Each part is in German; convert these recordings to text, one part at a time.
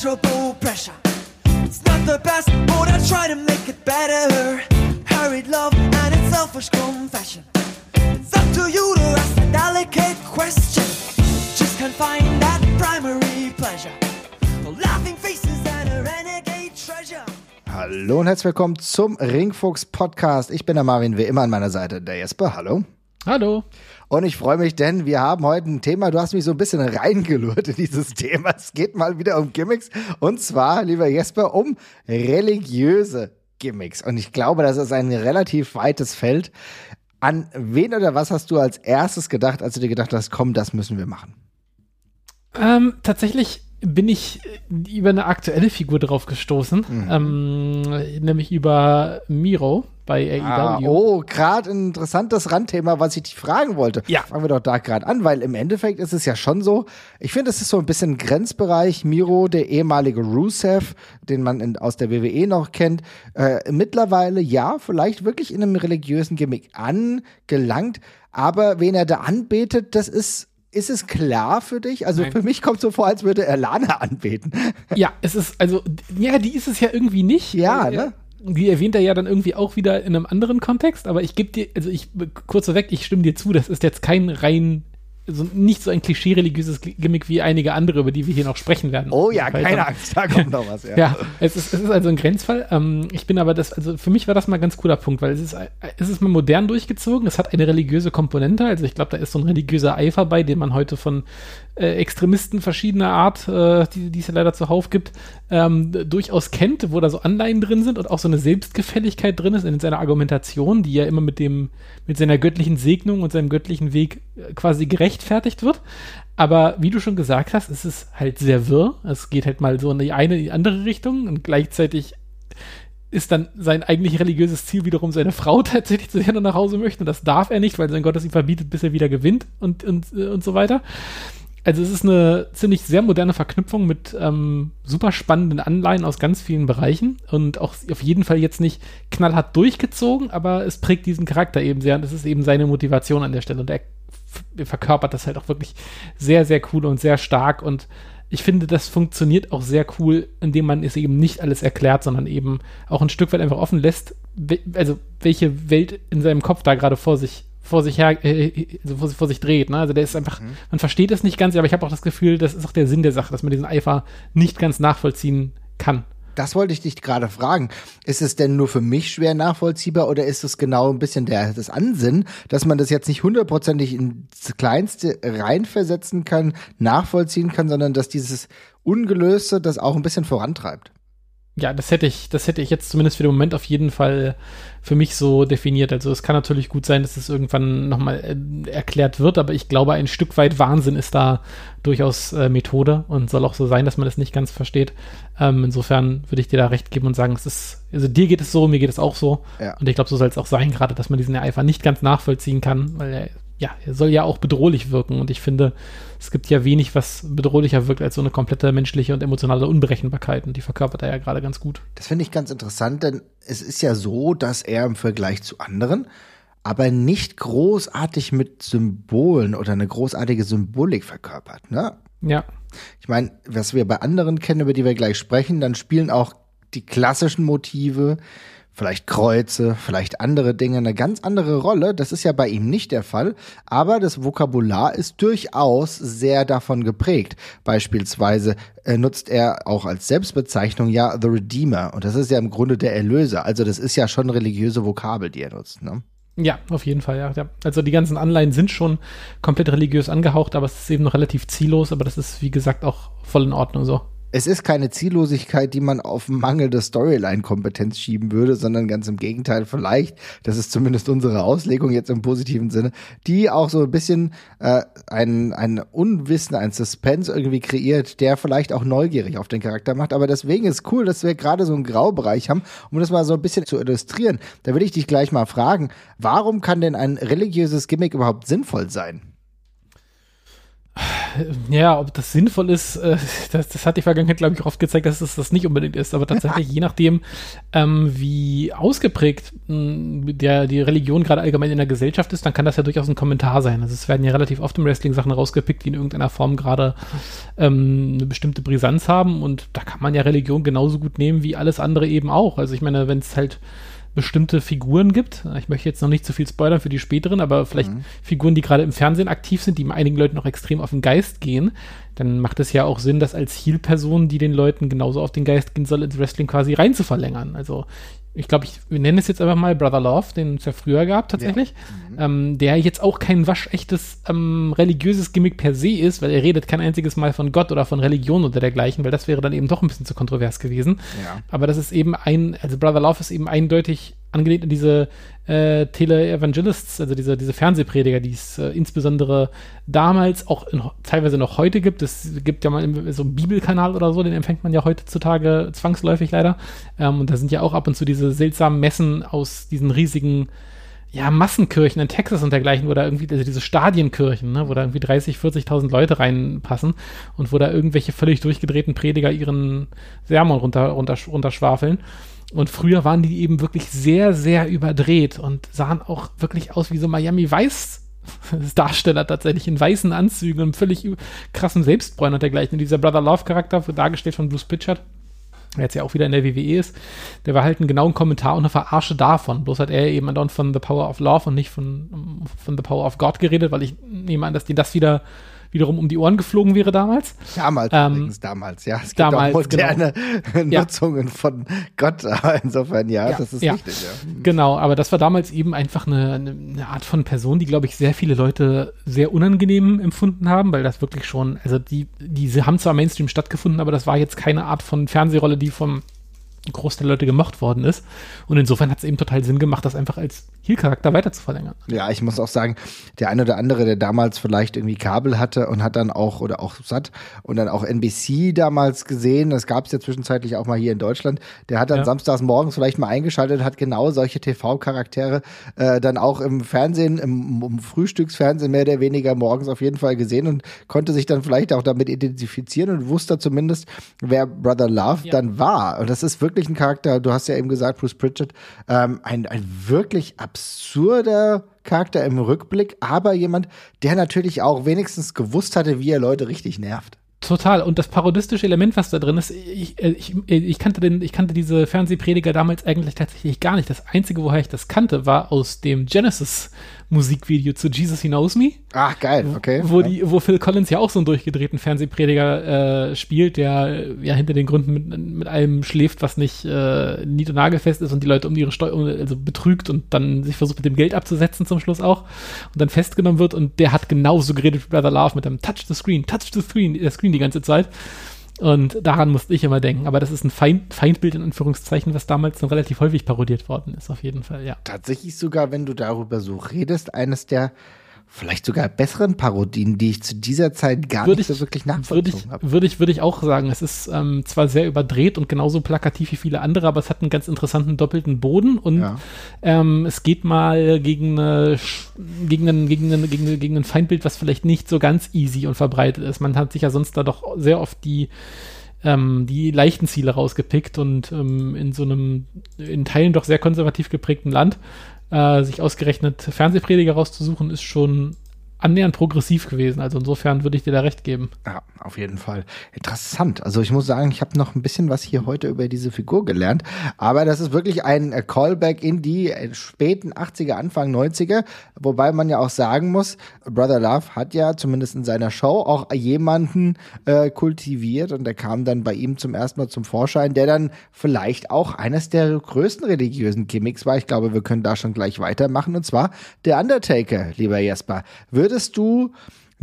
pleasurable pressure. It's not the best, but I try to make it better. Hurried love and its selfish confession. It's up to you to ask a delicate question. Just can't find that primary pleasure. No laughing faces and a renegade treasure. Hallo und herzlich willkommen zum Ringfuchs Podcast. Ich bin der Marvin, wie immer an meiner Seite, der Jesper. Hallo. Hallo. Und ich freue mich, denn wir haben heute ein Thema, du hast mich so ein bisschen reingelurrt in dieses Thema. Es geht mal wieder um Gimmicks. Und zwar, lieber Jesper, um religiöse Gimmicks. Und ich glaube, das ist ein relativ weites Feld. An wen oder was hast du als erstes gedacht, als du dir gedacht hast, komm, das müssen wir machen? Ähm, tatsächlich bin ich über eine aktuelle Figur drauf gestoßen, Mhm. ähm, nämlich über Miro bei Ah, AEW. oh, gerade ein interessantes Randthema, was ich dich fragen wollte. Ja. Fangen wir doch da gerade an, weil im Endeffekt ist es ja schon so, ich finde, es ist so ein bisschen Grenzbereich. Miro, der ehemalige Rusev, den man in, aus der WWE noch kennt, äh, mittlerweile ja, vielleicht wirklich in einem religiösen Gimmick angelangt, aber wen er da anbetet, das ist ist es klar für dich? Also Nein. für mich kommt so vor, als würde er Lana anbeten. Ja, es ist, also, ja, die ist es ja irgendwie nicht. Ja, Äh, ne? Die erwähnt er ja dann irgendwie auch wieder in einem anderen Kontext, aber ich gebe dir, also ich, kurz vorweg, ich stimme dir zu, das ist jetzt kein rein, also nicht so ein klischee-religiöses Gimmick wie einige andere, über die wir hier noch sprechen werden. Oh ja, Weil keine Angst, da kommt noch was. Ja. Ja, es ist, es ist also ein Grenzfall. Ähm, ich bin aber das, also für mich war das mal ein ganz cooler Punkt, weil es ist, es ist mal modern durchgezogen, es hat eine religiöse Komponente, also ich glaube, da ist so ein religiöser Eifer bei, den man heute von äh, Extremisten verschiedener Art, äh, die, die es ja leider zuhauf gibt, ähm, durchaus kennt, wo da so Anleihen drin sind und auch so eine Selbstgefälligkeit drin ist in seiner Argumentation, die ja immer mit dem, mit seiner göttlichen Segnung und seinem göttlichen Weg äh, quasi gerechtfertigt wird. Aber wie du schon gesagt hast, es ist halt sehr wirr. Es geht halt mal so in die eine, in die andere Richtung und gleichzeitig ist dann sein eigentlich religiöses Ziel wiederum seine Frau tatsächlich zu der er nach Hause möchte und das darf er nicht, weil sein Gott es ihm verbietet, bis er wieder gewinnt und, und, äh, und so weiter. Also es ist eine ziemlich sehr moderne Verknüpfung mit ähm, super spannenden Anleihen aus ganz vielen Bereichen und auch auf jeden Fall jetzt nicht knallhart durchgezogen, aber es prägt diesen Charakter eben sehr und das ist eben seine Motivation an der Stelle und er verkörpert das halt auch wirklich sehr, sehr cool und sehr stark und ich finde, das funktioniert auch sehr cool, indem man es eben nicht alles erklärt, sondern eben auch ein Stück weit einfach offen lässt, also welche Welt in seinem Kopf da gerade vor sich vor sich her, äh, also vor, sich- vor sich dreht. Ne? Also der ist einfach, man versteht es nicht ganz, aber ich habe auch das Gefühl, das ist auch der Sinn der Sache, dass man diesen Eifer nicht ganz nachvollziehen kann. Das wollte ich dich gerade fragen. Ist es denn nur für mich schwer nachvollziehbar oder ist es genau ein bisschen der, das Ansinnen, dass man das jetzt nicht hundertprozentig ins Kleinste reinversetzen kann, nachvollziehen kann, sondern dass dieses Ungelöste das auch ein bisschen vorantreibt? Ja, das hätte ich, das hätte ich jetzt zumindest für den Moment auf jeden Fall für mich so definiert. Also es kann natürlich gut sein, dass es irgendwann nochmal äh, erklärt wird, aber ich glaube, ein Stück weit Wahnsinn ist da durchaus äh, Methode und soll auch so sein, dass man es nicht ganz versteht. Ähm, insofern würde ich dir da recht geben und sagen, es ist, also dir geht es so, mir geht es auch so. Ja. Und ich glaube, so soll es auch sein, gerade, dass man diesen Eifer nicht ganz nachvollziehen kann, weil er, ja, er soll ja auch bedrohlich wirken. Und ich finde, es gibt ja wenig, was bedrohlicher wirkt als so eine komplette menschliche und emotionale Unberechenbarkeit. Und die verkörpert er ja gerade ganz gut. Das finde ich ganz interessant, denn es ist ja so, dass er im Vergleich zu anderen aber nicht großartig mit Symbolen oder eine großartige Symbolik verkörpert. Ne? Ja, Ich meine, was wir bei anderen kennen, über die wir gleich sprechen, dann spielen auch die klassischen Motive, vielleicht Kreuze, vielleicht andere Dinge eine ganz andere Rolle. Das ist ja bei ihm nicht der Fall, aber das Vokabular ist durchaus sehr davon geprägt. Beispielsweise äh, nutzt er auch als Selbstbezeichnung ja The Redeemer und das ist ja im Grunde der Erlöser. Also das ist ja schon religiöse Vokabel, die er nutzt. Ne? ja, auf jeden Fall, ja, ja. Also die ganzen Anleihen sind schon komplett religiös angehaucht, aber es ist eben noch relativ ziellos, aber das ist, wie gesagt, auch voll in Ordnung so. Es ist keine Ziellosigkeit, die man auf mangelnde Storyline-Kompetenz schieben würde, sondern ganz im Gegenteil vielleicht, das ist zumindest unsere Auslegung jetzt im positiven Sinne, die auch so ein bisschen äh, ein, ein Unwissen, ein Suspense irgendwie kreiert, der vielleicht auch neugierig auf den Charakter macht. Aber deswegen ist cool, dass wir gerade so einen Graubereich haben, um das mal so ein bisschen zu illustrieren. Da will ich dich gleich mal fragen, warum kann denn ein religiöses Gimmick überhaupt sinnvoll sein? Ja, ob das sinnvoll ist, äh, das, das hat die Vergangenheit, glaube ich, auch oft gezeigt, dass es das nicht unbedingt ist. Aber tatsächlich, je nachdem, ähm, wie ausgeprägt mh, der, die Religion gerade allgemein in der Gesellschaft ist, dann kann das ja durchaus ein Kommentar sein. Also es werden ja relativ oft im Wrestling Sachen rausgepickt, die in irgendeiner Form gerade ähm, eine bestimmte Brisanz haben und da kann man ja Religion genauso gut nehmen wie alles andere eben auch. Also ich meine, wenn es halt bestimmte Figuren gibt. Ich möchte jetzt noch nicht zu viel spoilern für die späteren, aber vielleicht mhm. Figuren, die gerade im Fernsehen aktiv sind, die einigen Leuten noch extrem auf den Geist gehen, dann macht es ja auch Sinn, das als Heal-Person, die den Leuten genauso auf den Geist gehen soll, ins Wrestling quasi rein zu verlängern. Also ich glaube, ich wir nennen es jetzt einfach mal Brother Love, den es ja früher gab tatsächlich, ja. mhm. ähm, der jetzt auch kein waschechtes ähm, religiöses Gimmick per se ist, weil er redet kein einziges Mal von Gott oder von Religion oder dergleichen, weil das wäre dann eben doch ein bisschen zu kontrovers gewesen. Ja. Aber das ist eben ein, also Brother Love ist eben eindeutig angelehnt an diese äh, Tele-Evangelists, also diese, diese Fernsehprediger, die es äh, insbesondere damals auch in, teilweise noch heute gibt. Es gibt ja mal so einen Bibelkanal oder so, den empfängt man ja heutzutage zwangsläufig leider. Ähm, und da sind ja auch ab und zu diese seltsamen Messen aus diesen riesigen ja, Massenkirchen in Texas und dergleichen, wo da irgendwie, also diese Stadienkirchen, ne, wo da irgendwie 30, 40.000 Leute reinpassen und wo da irgendwelche völlig durchgedrehten Prediger ihren Sermon runter, runter, runterschwafeln. Und früher waren die eben wirklich sehr, sehr überdreht und sahen auch wirklich aus wie so Miami Weiß Darsteller tatsächlich in weißen Anzügen und völlig krassen Selbstbräunen und dergleichen. Und dieser Brother Love Charakter, dargestellt von Bruce Pitchard, der jetzt ja auch wieder in der WWE ist, der war halt ein genauen Kommentar und eine Verarsche davon. Bloß hat er eben andauernd von The Power of Love und nicht von, von The Power of God geredet, weil ich nehme an, dass die das wieder wiederum um die Ohren geflogen wäre damals. Damals ähm, übrigens, damals, ja. Es gibt damals, auch moderne genau. Nutzungen ja. von Gott, insofern, ja, ja das ist ja. richtig, ja. Genau, aber das war damals eben einfach eine, eine Art von Person, die, glaube ich, sehr viele Leute sehr unangenehm empfunden haben, weil das wirklich schon, also die, diese haben zwar Mainstream stattgefunden, aber das war jetzt keine Art von Fernsehrolle, die vom Großteil der Leute gemocht worden ist. Und insofern hat es eben total Sinn gemacht, das einfach als Heal-Charakter weiter zu verlängern. Ja, ich muss auch sagen, der eine oder andere, der damals vielleicht irgendwie Kabel hatte und hat dann auch, oder auch satt und dann auch NBC damals gesehen, das gab es ja zwischenzeitlich auch mal hier in Deutschland, der hat dann ja. samstags morgens vielleicht mal eingeschaltet, hat genau solche TV-Charaktere äh, dann auch im Fernsehen, im, im Frühstücksfernsehen mehr oder weniger morgens auf jeden Fall gesehen und konnte sich dann vielleicht auch damit identifizieren und wusste zumindest, wer Brother Love ja. dann war. Und das ist wirklich wirklich ein Charakter, du hast ja eben gesagt, Bruce Pritchard, ähm, ein, ein wirklich absurder Charakter im Rückblick, aber jemand, der natürlich auch wenigstens gewusst hatte, wie er Leute richtig nervt. Total. Und das parodistische Element, was da drin ist, ich, äh, ich, ich, kannte den, ich kannte diese Fernsehprediger damals eigentlich tatsächlich gar nicht. Das Einzige, woher ich das kannte, war aus dem Genesis Musikvideo zu Jesus He Knows Me. Ach, geil, okay. Wo, die, wo Phil Collins ja auch so einen durchgedrehten Fernsehprediger äh, spielt, der äh, ja hinter den Gründen mit, mit allem schläft, was nicht äh, nied- und nagelfest ist und die Leute um ihre Steuer, also betrügt und dann sich versucht mit dem Geld abzusetzen zum Schluss auch und dann festgenommen wird und der hat genauso geredet wie Brother Love mit dem Touch the Screen, Touch the Screen, der Screen die ganze Zeit. Und daran musste ich immer denken. Aber das ist ein Feind, Feindbild in Anführungszeichen, was damals noch relativ häufig parodiert worden ist, auf jeden Fall, ja. Tatsächlich sogar, wenn du darüber so redest, eines der vielleicht sogar besseren Parodien, die ich zu dieser Zeit gar würde nicht ich, so wirklich nachvollzogen habe. Würde ich, würde ich auch sagen. Es ist ähm, zwar sehr überdreht und genauso plakativ wie viele andere, aber es hat einen ganz interessanten doppelten Boden und ja. ähm, es geht mal gegen, eine, gegen, einen, gegen, einen, gegen, gegen ein Feindbild, was vielleicht nicht so ganz easy und verbreitet ist. Man hat sich ja sonst da doch sehr oft die ähm, die leichten Ziele rausgepickt und ähm, in so einem in Teilen doch sehr konservativ geprägten Land äh, sich ausgerechnet Fernsehprediger rauszusuchen, ist schon annähernd progressiv gewesen. Also insofern würde ich dir da recht geben. Ja, auf jeden Fall. Interessant. Also ich muss sagen, ich habe noch ein bisschen was hier heute über diese Figur gelernt. Aber das ist wirklich ein äh, Callback in die äh, späten 80er, Anfang 90er. Wobei man ja auch sagen muss, Brother Love hat ja zumindest in seiner Show auch jemanden äh, kultiviert und der kam dann bei ihm zum ersten Mal zum Vorschein, der dann vielleicht auch eines der größten religiösen Gimmicks war. Ich glaube, wir können da schon gleich weitermachen. Und zwar der Undertaker, lieber Jesper. Wird würdest du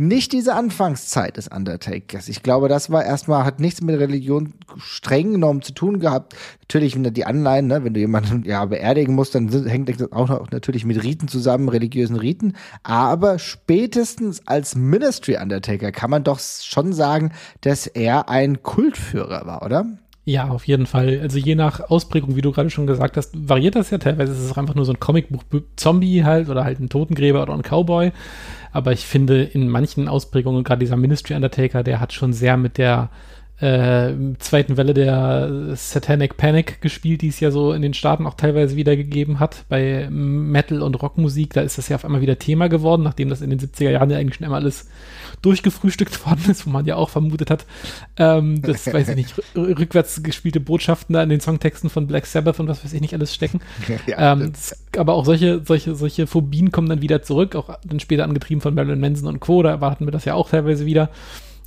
nicht diese Anfangszeit des Undertakers. Ich glaube, das war erstmal, hat nichts mit Religion streng genommen zu tun gehabt. Natürlich, die Anleihen, ne, wenn du jemanden ja beerdigen musst, dann hängt das auch noch natürlich mit Riten zusammen, religiösen Riten. Aber spätestens als Ministry Undertaker kann man doch schon sagen, dass er ein Kultführer war, oder? Ja, auf jeden Fall. Also je nach Ausprägung, wie du gerade schon gesagt hast, variiert das ja. Teilweise ist es einfach nur so ein Comicbuch-Zombie halt oder halt ein Totengräber oder ein Cowboy. Aber ich finde, in manchen Ausprägungen, gerade dieser Ministry Undertaker, der hat schon sehr mit der äh, zweiten Welle der Satanic Panic gespielt, die es ja so in den Staaten auch teilweise wiedergegeben hat. Bei Metal- und Rockmusik, da ist das ja auf einmal wieder Thema geworden, nachdem das in den 70er Jahren ja eigentlich schon immer alles durchgefrühstückt worden ist, wo man ja auch vermutet hat, ähm, das weiß ich nicht, rückwärts gespielte Botschaften da in den Songtexten von Black Sabbath und was weiß ich nicht alles stecken. Ja, ähm, das, aber auch solche, solche, solche Phobien kommen dann wieder zurück, auch dann später angetrieben von Marilyn Manson und Co. Da erwarten wir das ja auch teilweise wieder.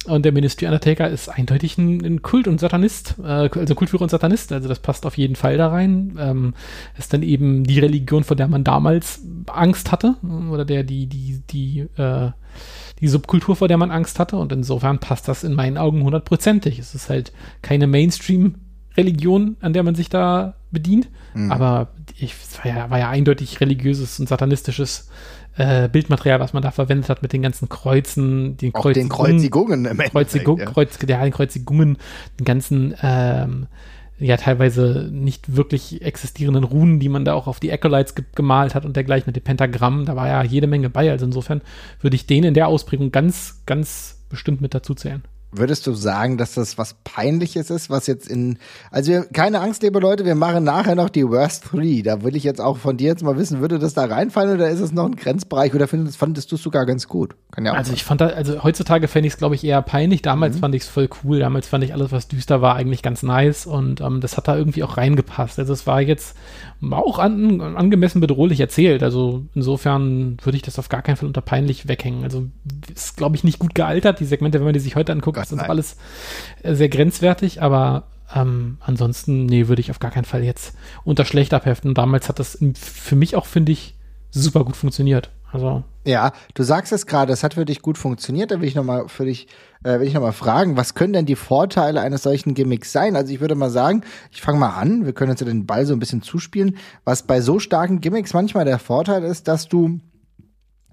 Und der Ministry Undertaker ist eindeutig ein, ein Kult und Satanist, äh, also Kultführer und Satanist, also das passt auf jeden Fall da rein. Ähm, ist dann eben die Religion, vor der man damals Angst hatte, oder der die, die, die, äh, die Subkultur, vor der man Angst hatte. Und insofern passt das in meinen Augen hundertprozentig. Es ist halt keine Mainstream-Religion, an der man sich da bedient, mhm. aber ich, es war ja, war ja eindeutig religiöses und satanistisches äh, Bildmaterial, was man da verwendet hat mit den ganzen Kreuzen, den, Auch den Kreuzigungen im Kreuzigung, ja. Kreuz, ja, den Kreuzigungen, den ganzen ähm, ja teilweise nicht wirklich existierenden Runen, die man da auch auf die Acolytes ge gemalt hat und dergleichen mit dem Pentagramm, da war ja jede Menge bei. Also insofern würde ich den in der Ausprägung ganz, ganz bestimmt mit dazu zählen. Würdest du sagen, dass das was Peinliches ist, was jetzt in. Also, wir, keine Angst, liebe Leute, wir machen nachher noch die Worst 3. Da will ich jetzt auch von dir jetzt mal wissen, würde das da reinfallen oder ist es noch ein Grenzbereich oder findest, fandest du es sogar ganz gut? Kann ja auch also, sein. ich fand da, also heutzutage fände ich es, glaube ich, eher peinlich. Damals mhm. fand ich es voll cool. Damals fand ich alles, was düster war, eigentlich ganz nice und ähm, das hat da irgendwie auch reingepasst. Also, es war jetzt auch an, angemessen bedrohlich erzählt. Also, insofern würde ich das auf gar keinen Fall unter peinlich weghängen. Also, ist, glaube ich, nicht gut gealtert. Die Segmente, wenn man die sich heute anguckt, das ist alles äh, sehr grenzwertig, aber ähm, ansonsten, nee, würde ich auf gar keinen Fall jetzt unter schlecht abheften. Damals hat das für mich auch, finde ich, super gut funktioniert. Also. Ja, du sagst es gerade, es hat für dich gut funktioniert. Da will ich nochmal für dich, äh, will ich noch mal fragen, was können denn die Vorteile eines solchen Gimmicks sein? Also ich würde mal sagen, ich fange mal an, wir können jetzt den Ball so ein bisschen zuspielen. Was bei so starken Gimmicks manchmal der Vorteil ist, dass du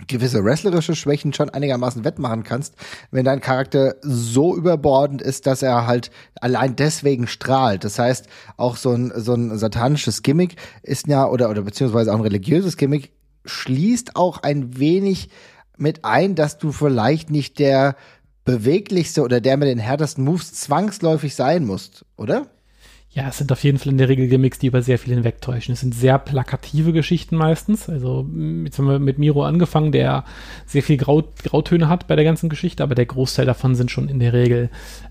gewisse wrestlerische Schwächen schon einigermaßen wettmachen kannst, wenn dein Charakter so überbordend ist, dass er halt allein deswegen strahlt. Das heißt, auch so ein, so ein satanisches Gimmick ist ja, oder, oder beziehungsweise auch ein religiöses Gimmick schließt auch ein wenig mit ein, dass du vielleicht nicht der beweglichste oder der mit den härtesten Moves zwangsläufig sein musst, oder? Ja, es sind auf jeden Fall in der Regel Gimmicks, die über sehr viel hinwegtäuschen. Es sind sehr plakative Geschichten meistens. Also jetzt haben wir mit Miro angefangen, der sehr viel Grau, Grautöne hat bei der ganzen Geschichte, aber der Großteil davon sind schon in der Regel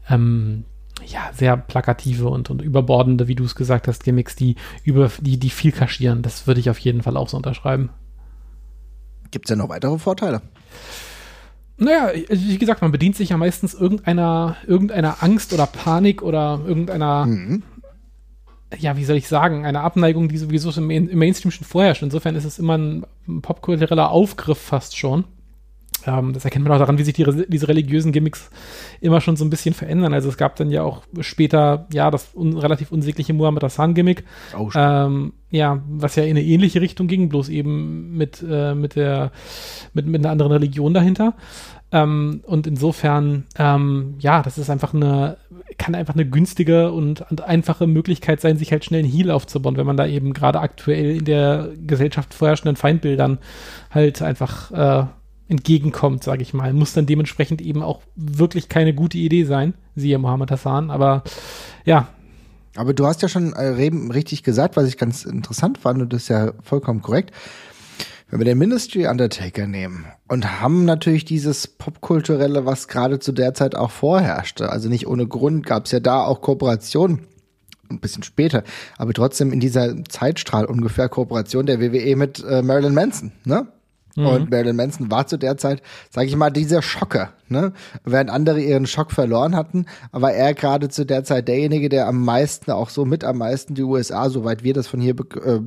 ähm, ja, sehr plakative und, und überbordende, wie du es gesagt hast, Gimmicks, die über die, die viel kaschieren. Das würde ich auf jeden Fall auch so unterschreiben. Gibt es denn noch weitere Vorteile? Naja, wie gesagt, man bedient sich ja meistens irgendeiner, irgendeiner Angst oder Panik oder irgendeiner mhm ja, wie soll ich sagen, eine Abneigung, die sowieso im, Mainstream schon vorherrscht. Insofern ist es immer ein popkultureller Aufgriff fast schon. Ähm, das erkennt man auch daran, wie sich die, diese religiösen Gimmicks immer schon so ein bisschen verändern. Also es gab dann ja auch später, ja, das un, relativ unsägliche Muhammad Hassan-Gimmick. Oh, ähm, ja, was ja in eine ähnliche Richtung ging, bloß eben mit, äh, mit der, mit, mit einer anderen Religion dahinter. Ähm, und insofern, ähm, ja, das ist einfach eine, kann einfach eine günstige und, und, einfache Möglichkeit sein, sich halt schnell einen Heal aufzubauen, wenn man da eben gerade aktuell in der Gesellschaft vorherrschenden Feindbildern halt einfach äh, entgegenkommt, sage ich mal. Muss dann dementsprechend eben auch wirklich keine gute Idee sein, siehe Mohammed Hassan, aber ja. Aber du hast ja schon äh, richtig gesagt, was ich ganz interessant fand und das ist ja vollkommen korrekt wenn wir den Ministry Undertaker nehmen und haben natürlich dieses Popkulturelle, was gerade zu der Zeit auch vorherrschte. Also nicht ohne Grund gab es ja da auch Kooperationen ein bisschen später, aber trotzdem in dieser Zeitstrahl ungefähr Kooperation der WWE mit äh, Marilyn Manson, ne? Mhm. Und Marilyn Manson war zu der Zeit, sage ich mal, dieser Schocker. Ne? Während andere ihren Schock verloren hatten, war er gerade zu der Zeit derjenige, der am meisten, auch so mit am meisten die USA, soweit wir das von hier äh,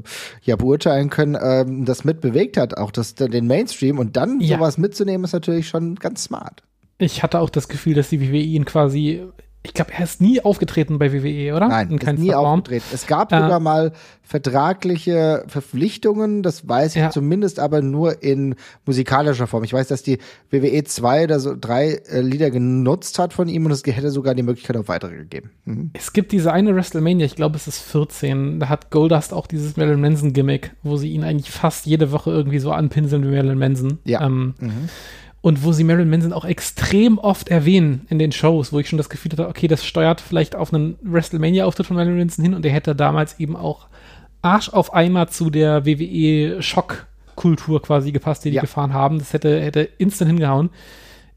ja beurteilen können, äh, das mitbewegt hat, auch das, den Mainstream. Und dann ja. sowas mitzunehmen, ist natürlich schon ganz smart. Ich hatte auch das Gefühl, dass die WWE ihn quasi ich glaube, er ist nie aufgetreten bei WWE, oder? Nein, ist nie Form. aufgetreten. Es gab äh, sogar mal vertragliche Verpflichtungen, das weiß ich ja. zumindest, aber nur in musikalischer Form. Ich weiß, dass die WWE zwei oder so drei äh, Lieder genutzt hat von ihm und es hätte sogar die Möglichkeit auf weitere gegeben. Mhm. Es gibt diese eine WrestleMania, ich glaube, es ist 14, da hat Goldust auch dieses Marilyn Manson Gimmick, wo sie ihn eigentlich fast jede Woche irgendwie so anpinseln wie Marilyn Manson. Ja. Ähm, mhm. Und wo sie Marilyn Manson auch extrem oft erwähnen in den Shows, wo ich schon das Gefühl hatte, okay, das steuert vielleicht auf einen WrestleMania-Auftritt von Marilyn Manson hin und der hätte damals eben auch Arsch auf Eimer zu der WWE-Schock-Kultur quasi gepasst, die die Ja. gefahren haben. Das hätte, hätte instant hingehauen.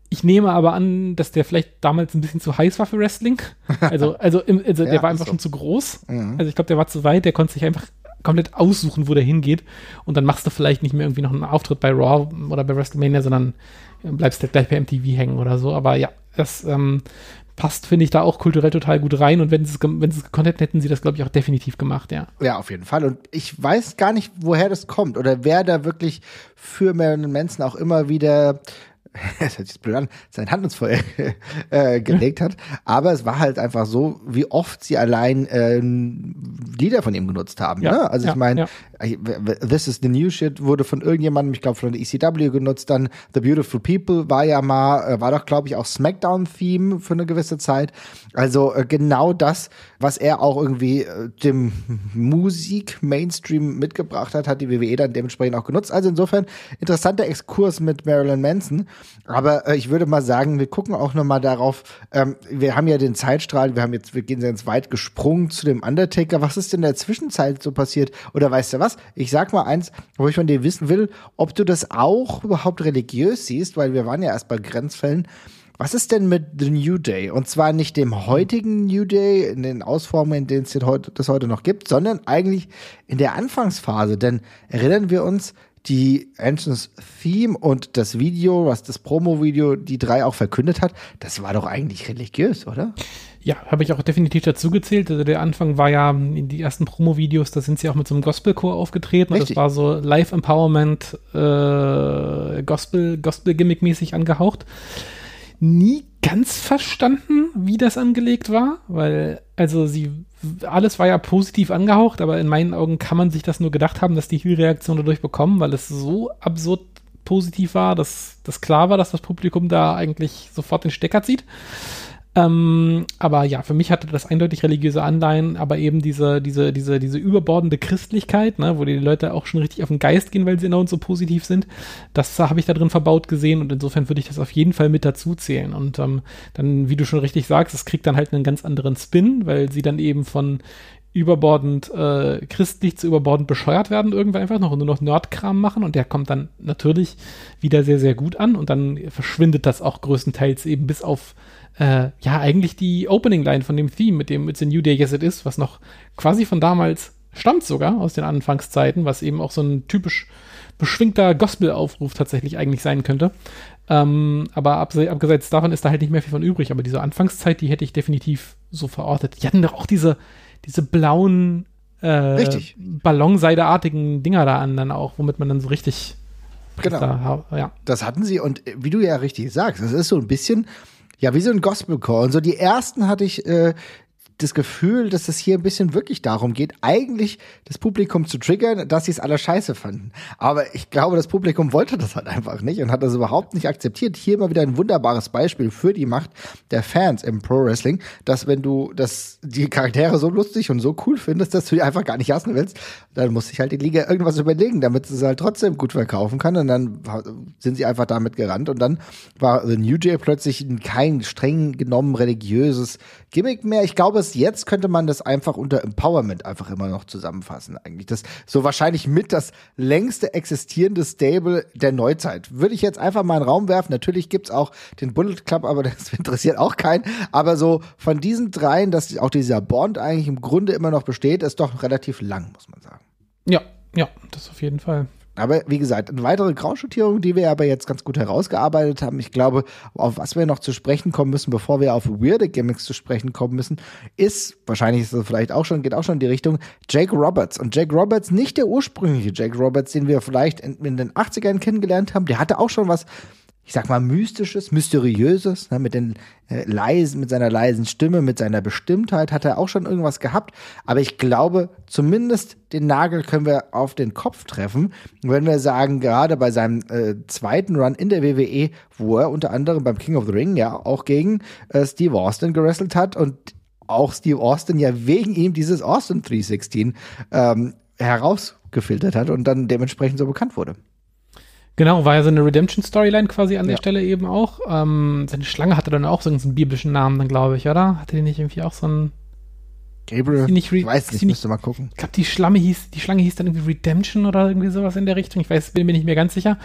Ich nehme aber an, dass der vielleicht damals ein bisschen zu heiß war für Wrestling. Also, also, im, also der Ja, war ist einfach so. schon zu groß. Mhm. Also ich glaube, der war zu weit, der konnte sich einfach komplett aussuchen, wo der hingeht. Und dann machst du vielleicht nicht mehr irgendwie noch einen Auftritt bei Raw oder bei WrestleMania, sondern bleibst halt gleich bei MTV hängen oder so. Aber ja, das ähm, passt, finde ich, da auch kulturell total gut rein. Und wenn sie es, wenn gekonnt hätten, hätten sie das, glaube ich, auch definitiv gemacht, ja. Ja, auf jeden Fall. Und ich weiß gar nicht, woher das kommt oder wer da wirklich für Marilyn Manson auch immer wieder das hört sich blöd an, sein Hand ins Feuer äh, gelegt hat. Aber es war halt einfach so, wie oft sie allein ähm, Lieder von ihm genutzt haben. Ja, ne? Also ja, ich meine, ja. This is the New Shit wurde von irgendjemandem, ich glaube von der ECW genutzt. Dann The Beautiful People war ja mal, äh, war doch glaube ich auch Smackdown-Theme für eine gewisse Zeit. Also äh, genau das, was er auch irgendwie äh, dem Musik-Mainstream mitgebracht hat, hat die WWE dann dementsprechend auch genutzt. Also insofern interessanter Exkurs mit Marilyn Manson. Aber ich würde mal sagen, wir gucken auch noch mal darauf. Ähm, wir haben ja den Zeitstrahl, wir haben jetzt, wir gehen jetzt weit gesprungen zu dem Undertaker. Was ist denn in der Zwischenzeit so passiert? Oder weißt du was? Ich sag mal eins, wo ich von dir wissen will, ob du das auch überhaupt religiös siehst, weil wir waren ja erst bei Grenzfällen. Was ist denn mit The New Day? Und zwar nicht dem heutigen New Day, in den Ausformungen, in denen es das heute noch gibt, sondern eigentlich in der Anfangsphase. Denn erinnern wir uns, die Entrance Theme und das Video, was das Promo-Video die drei auch verkündet hat, das war doch eigentlich religiös, oder? Ja, habe ich auch definitiv dazu gezählt. Also der Anfang war ja in die ersten Promo-Videos, da sind sie auch mit so einem Gospelchor aufgetreten. Und Richtig. das war so Live-Empowerment, äh, Gospel, Gospel-Gimmick-mäßig angehaucht. Nie ganz verstanden, wie das angelegt war, weil, also sie, alles war ja positiv angehaucht, aber in meinen Augen kann man sich das nur gedacht haben, dass die Heel-Reaktion dadurch bekommen, weil es so absurd positiv war, dass das klar war, dass das Publikum da eigentlich sofort den Stecker zieht. Ähm, aber ja, für mich hatte das eindeutig religiöse Anleihen, aber eben diese, diese, diese, diese überbordende Christlichkeit, ne, wo die Leute auch schon richtig auf den Geist gehen, weil sie genau so positiv sind, das habe ich da drin verbaut gesehen und insofern würde ich das auf jeden Fall mit dazu zählen. Und ähm, dann, wie du schon richtig sagst, es kriegt dann halt einen ganz anderen Spin, weil sie dann eben von überbordend äh, christlich zu überbordend bescheuert werden, irgendwann einfach noch und nur noch Nerdkram machen und der kommt dann natürlich wieder sehr, sehr gut an und dann verschwindet das auch größtenteils eben bis auf äh, ja, eigentlich die Opening-Line von dem Theme, mit dem It's a New Day, Yes It Is, was noch quasi von damals stammt sogar, aus den Anfangszeiten, was eben auch so ein typisch beschwingter Gospel-Aufruf tatsächlich eigentlich sein könnte. Ähm, aber abse abgesehen davon ist da halt nicht mehr viel von übrig. Aber diese Anfangszeit, die hätte ich definitiv so verortet. Die hatten doch auch diese, diese blauen äh, Richtig. Ballonseideartigen Dinger da an, dann auch, womit man dann so richtig Genau. da, ja. Das hatten sie und wie du ja richtig sagst, das ist so ein bisschen, ja, wie so ein Gospelchor. Und so die ersten hatte ich äh, das Gefühl, dass es hier ein bisschen wirklich darum geht, eigentlich das Publikum zu triggern, dass sie es alle scheiße fanden. Aber ich glaube, das Publikum wollte das halt einfach nicht und hat das überhaupt nicht akzeptiert. Hier mal wieder ein wunderbares Beispiel für die Macht der Fans im Pro Wrestling, dass wenn du das, die Charaktere so lustig und so cool findest, dass du die einfach gar nicht hassen willst, dann muss sich halt die Liga irgendwas überlegen, damit sie es halt trotzdem gut verkaufen kann. Und dann sind sie einfach damit gerannt. Und dann war The New Day plötzlich kein streng genommen religiöses Gimmick mehr. Ich glaube, es jetzt könnte man das einfach unter Empowerment einfach immer noch zusammenfassen eigentlich. Das so wahrscheinlich mit das längste existierende Stable der Neuzeit. Würde ich jetzt einfach mal in den Raum werfen. Natürlich gibt's auch den Bullet Club, aber das interessiert auch keinen. Aber so von diesen dreien, dass auch dieser Bond eigentlich im Grunde immer noch besteht, ist doch relativ lang, muss man sagen. Ja, ja, das auf jeden Fall. Aber wie gesagt, eine weitere Grauschattierung, die wir aber jetzt ganz gut herausgearbeitet haben. Ich glaube, auf was wir noch zu sprechen kommen müssen, bevor wir auf weirde Gimmicks zu sprechen kommen müssen, ist, wahrscheinlich ist es vielleicht auch schon, geht auch schon in die Richtung, Jake Roberts. Und Jake Roberts, nicht der ursprüngliche Jake Roberts, den wir vielleicht in, in den 80ern kennengelernt haben, der hatte auch schon was, ich sag mal, mystisches, mysteriöses, ne, mit den äh, leisen, mit seiner leisen Stimme, mit seiner Bestimmtheit hat er auch schon irgendwas gehabt. Aber ich glaube, zumindest den Nagel können wir auf den Kopf treffen, wenn wir sagen, gerade bei seinem äh, zweiten Run in der WWE, wo er unter anderem beim King of the Ring ja auch gegen äh, Steve Austin gewrestelt hat und auch Steve Austin ja wegen ihm dieses Austin 316 ähm, herausgefiltert hat und dann dementsprechend so bekannt wurde. Genau, war ja so eine Redemption-Storyline quasi an der Ja. Stelle eben auch. Ähm, seine Schlange hatte dann auch so einen biblischen Namen, dann glaube ich, oder? Hatte die nicht irgendwie auch so einen. Gabriel, nicht ich weiß nicht, nicht- müsste mal gucken. Ich glaube, die Schlange hieß, die Schlange hieß dann irgendwie Redemption oder irgendwie sowas in der Richtung. Ich weiß, bin mir nicht mehr ganz sicher.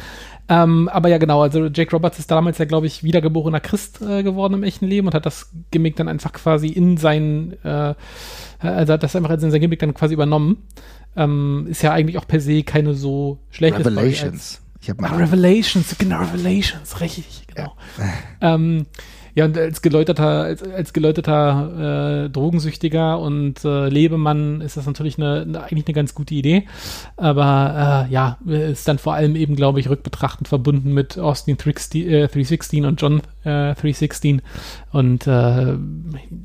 Ähm, aber ja, genau, also Jake Roberts ist damals ja, glaube ich, wiedergeborener Christ äh, geworden im echten Leben und hat das Gimmick dann einfach quasi in sein, äh, also hat das einfach in sein Gimmick dann quasi übernommen. Ähm, ist ja eigentlich auch per se keine so schlechte Revelations. Ich habe Ah, mal Revelations, genau, Revelations, richtig, genau. ähm, ja, und als geläuterter, als, als geläuterter äh, Drogensüchtiger und äh, Lebemann ist das natürlich eine, eine, eigentlich eine ganz gute Idee. Aber äh, ja, ist dann vor allem eben, glaube ich, rückbetrachtend verbunden mit Austin 316, äh, 316 und John äh, 316 und äh,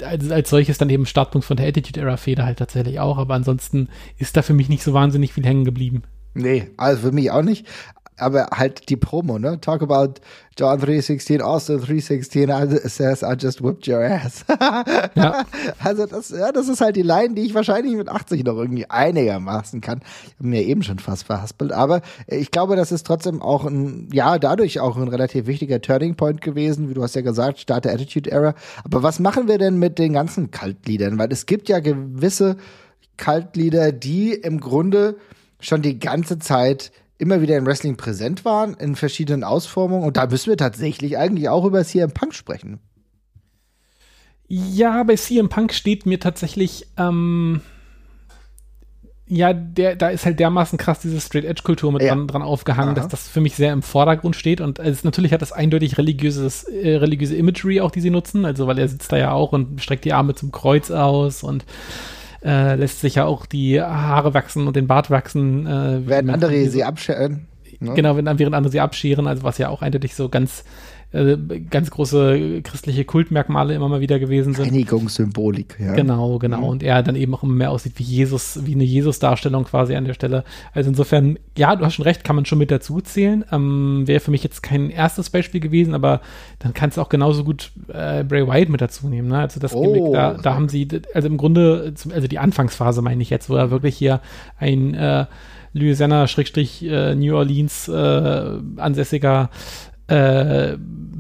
als, als solches dann eben Startpunkt von der Attitude Era Feder halt tatsächlich auch. Aber ansonsten ist da für mich nicht so wahnsinnig viel hängen geblieben. Nee, also für mich auch nicht. Aber halt die Promo, ne? Talk about John 316, Austin 316, I- says I just whipped your ass. Ja. Also das, ja, das ist halt die Line, die ich wahrscheinlich mit 80 noch irgendwie einigermaßen kann. Ich habe mir eben schon fast verhaspelt, aber ich glaube, das ist trotzdem auch ein, ja, dadurch auch ein relativ wichtiger Turning Point gewesen, wie du hast ja gesagt, Start der Attitude Era. Aber was machen wir denn mit den ganzen Kaltliedern? Weil es gibt ja gewisse Kaltlieder, die im Grunde schon die ganze Zeit immer wieder im Wrestling präsent waren, in verschiedenen Ausformungen. Und da müssen wir tatsächlich eigentlich auch über CM Punk sprechen. Ja, bei CM Punk steht mir tatsächlich, ähm, ja, der, da ist halt dermaßen krass diese Straight Edge Kultur mit Ja. dran, dran aufgehangen, Aha. dass das für mich sehr im Vordergrund steht und es natürlich hat das eindeutig religiöses, äh, religiöse Imagery auch, die sie nutzen, also weil er sitzt da ja auch und streckt die Arme zum Kreuz aus und äh, lässt sich ja auch die Haare wachsen und den Bart wachsen. Äh, Werden wie- andere sie abscheren. Ne? Genau, wenn, während andere sie abscheren, also was ja auch eindeutig so ganz, äh, ganz große christliche Kultmerkmale immer mal wieder gewesen sind. Reinigungssymbolik, ja. Genau, genau. Und er dann eben auch immer mehr aussieht wie Jesus, wie eine Jesus-Darstellung quasi an der Stelle. Also insofern, ja, du hast schon recht, kann man schon mit dazu zählen. Ähm, Wäre für mich jetzt kein erstes Beispiel gewesen, aber dann kannst du auch genauso gut äh, Bray Wyatt mit dazu nehmen. Ne? Also das Oh, Gimmick, da, sehr da haben sie, also im Grunde, also die Anfangsphase meine ich jetzt, wo er wirklich hier ein äh, Louisiana, Schrägstrich, äh, Orleans äh, ansässiger äh,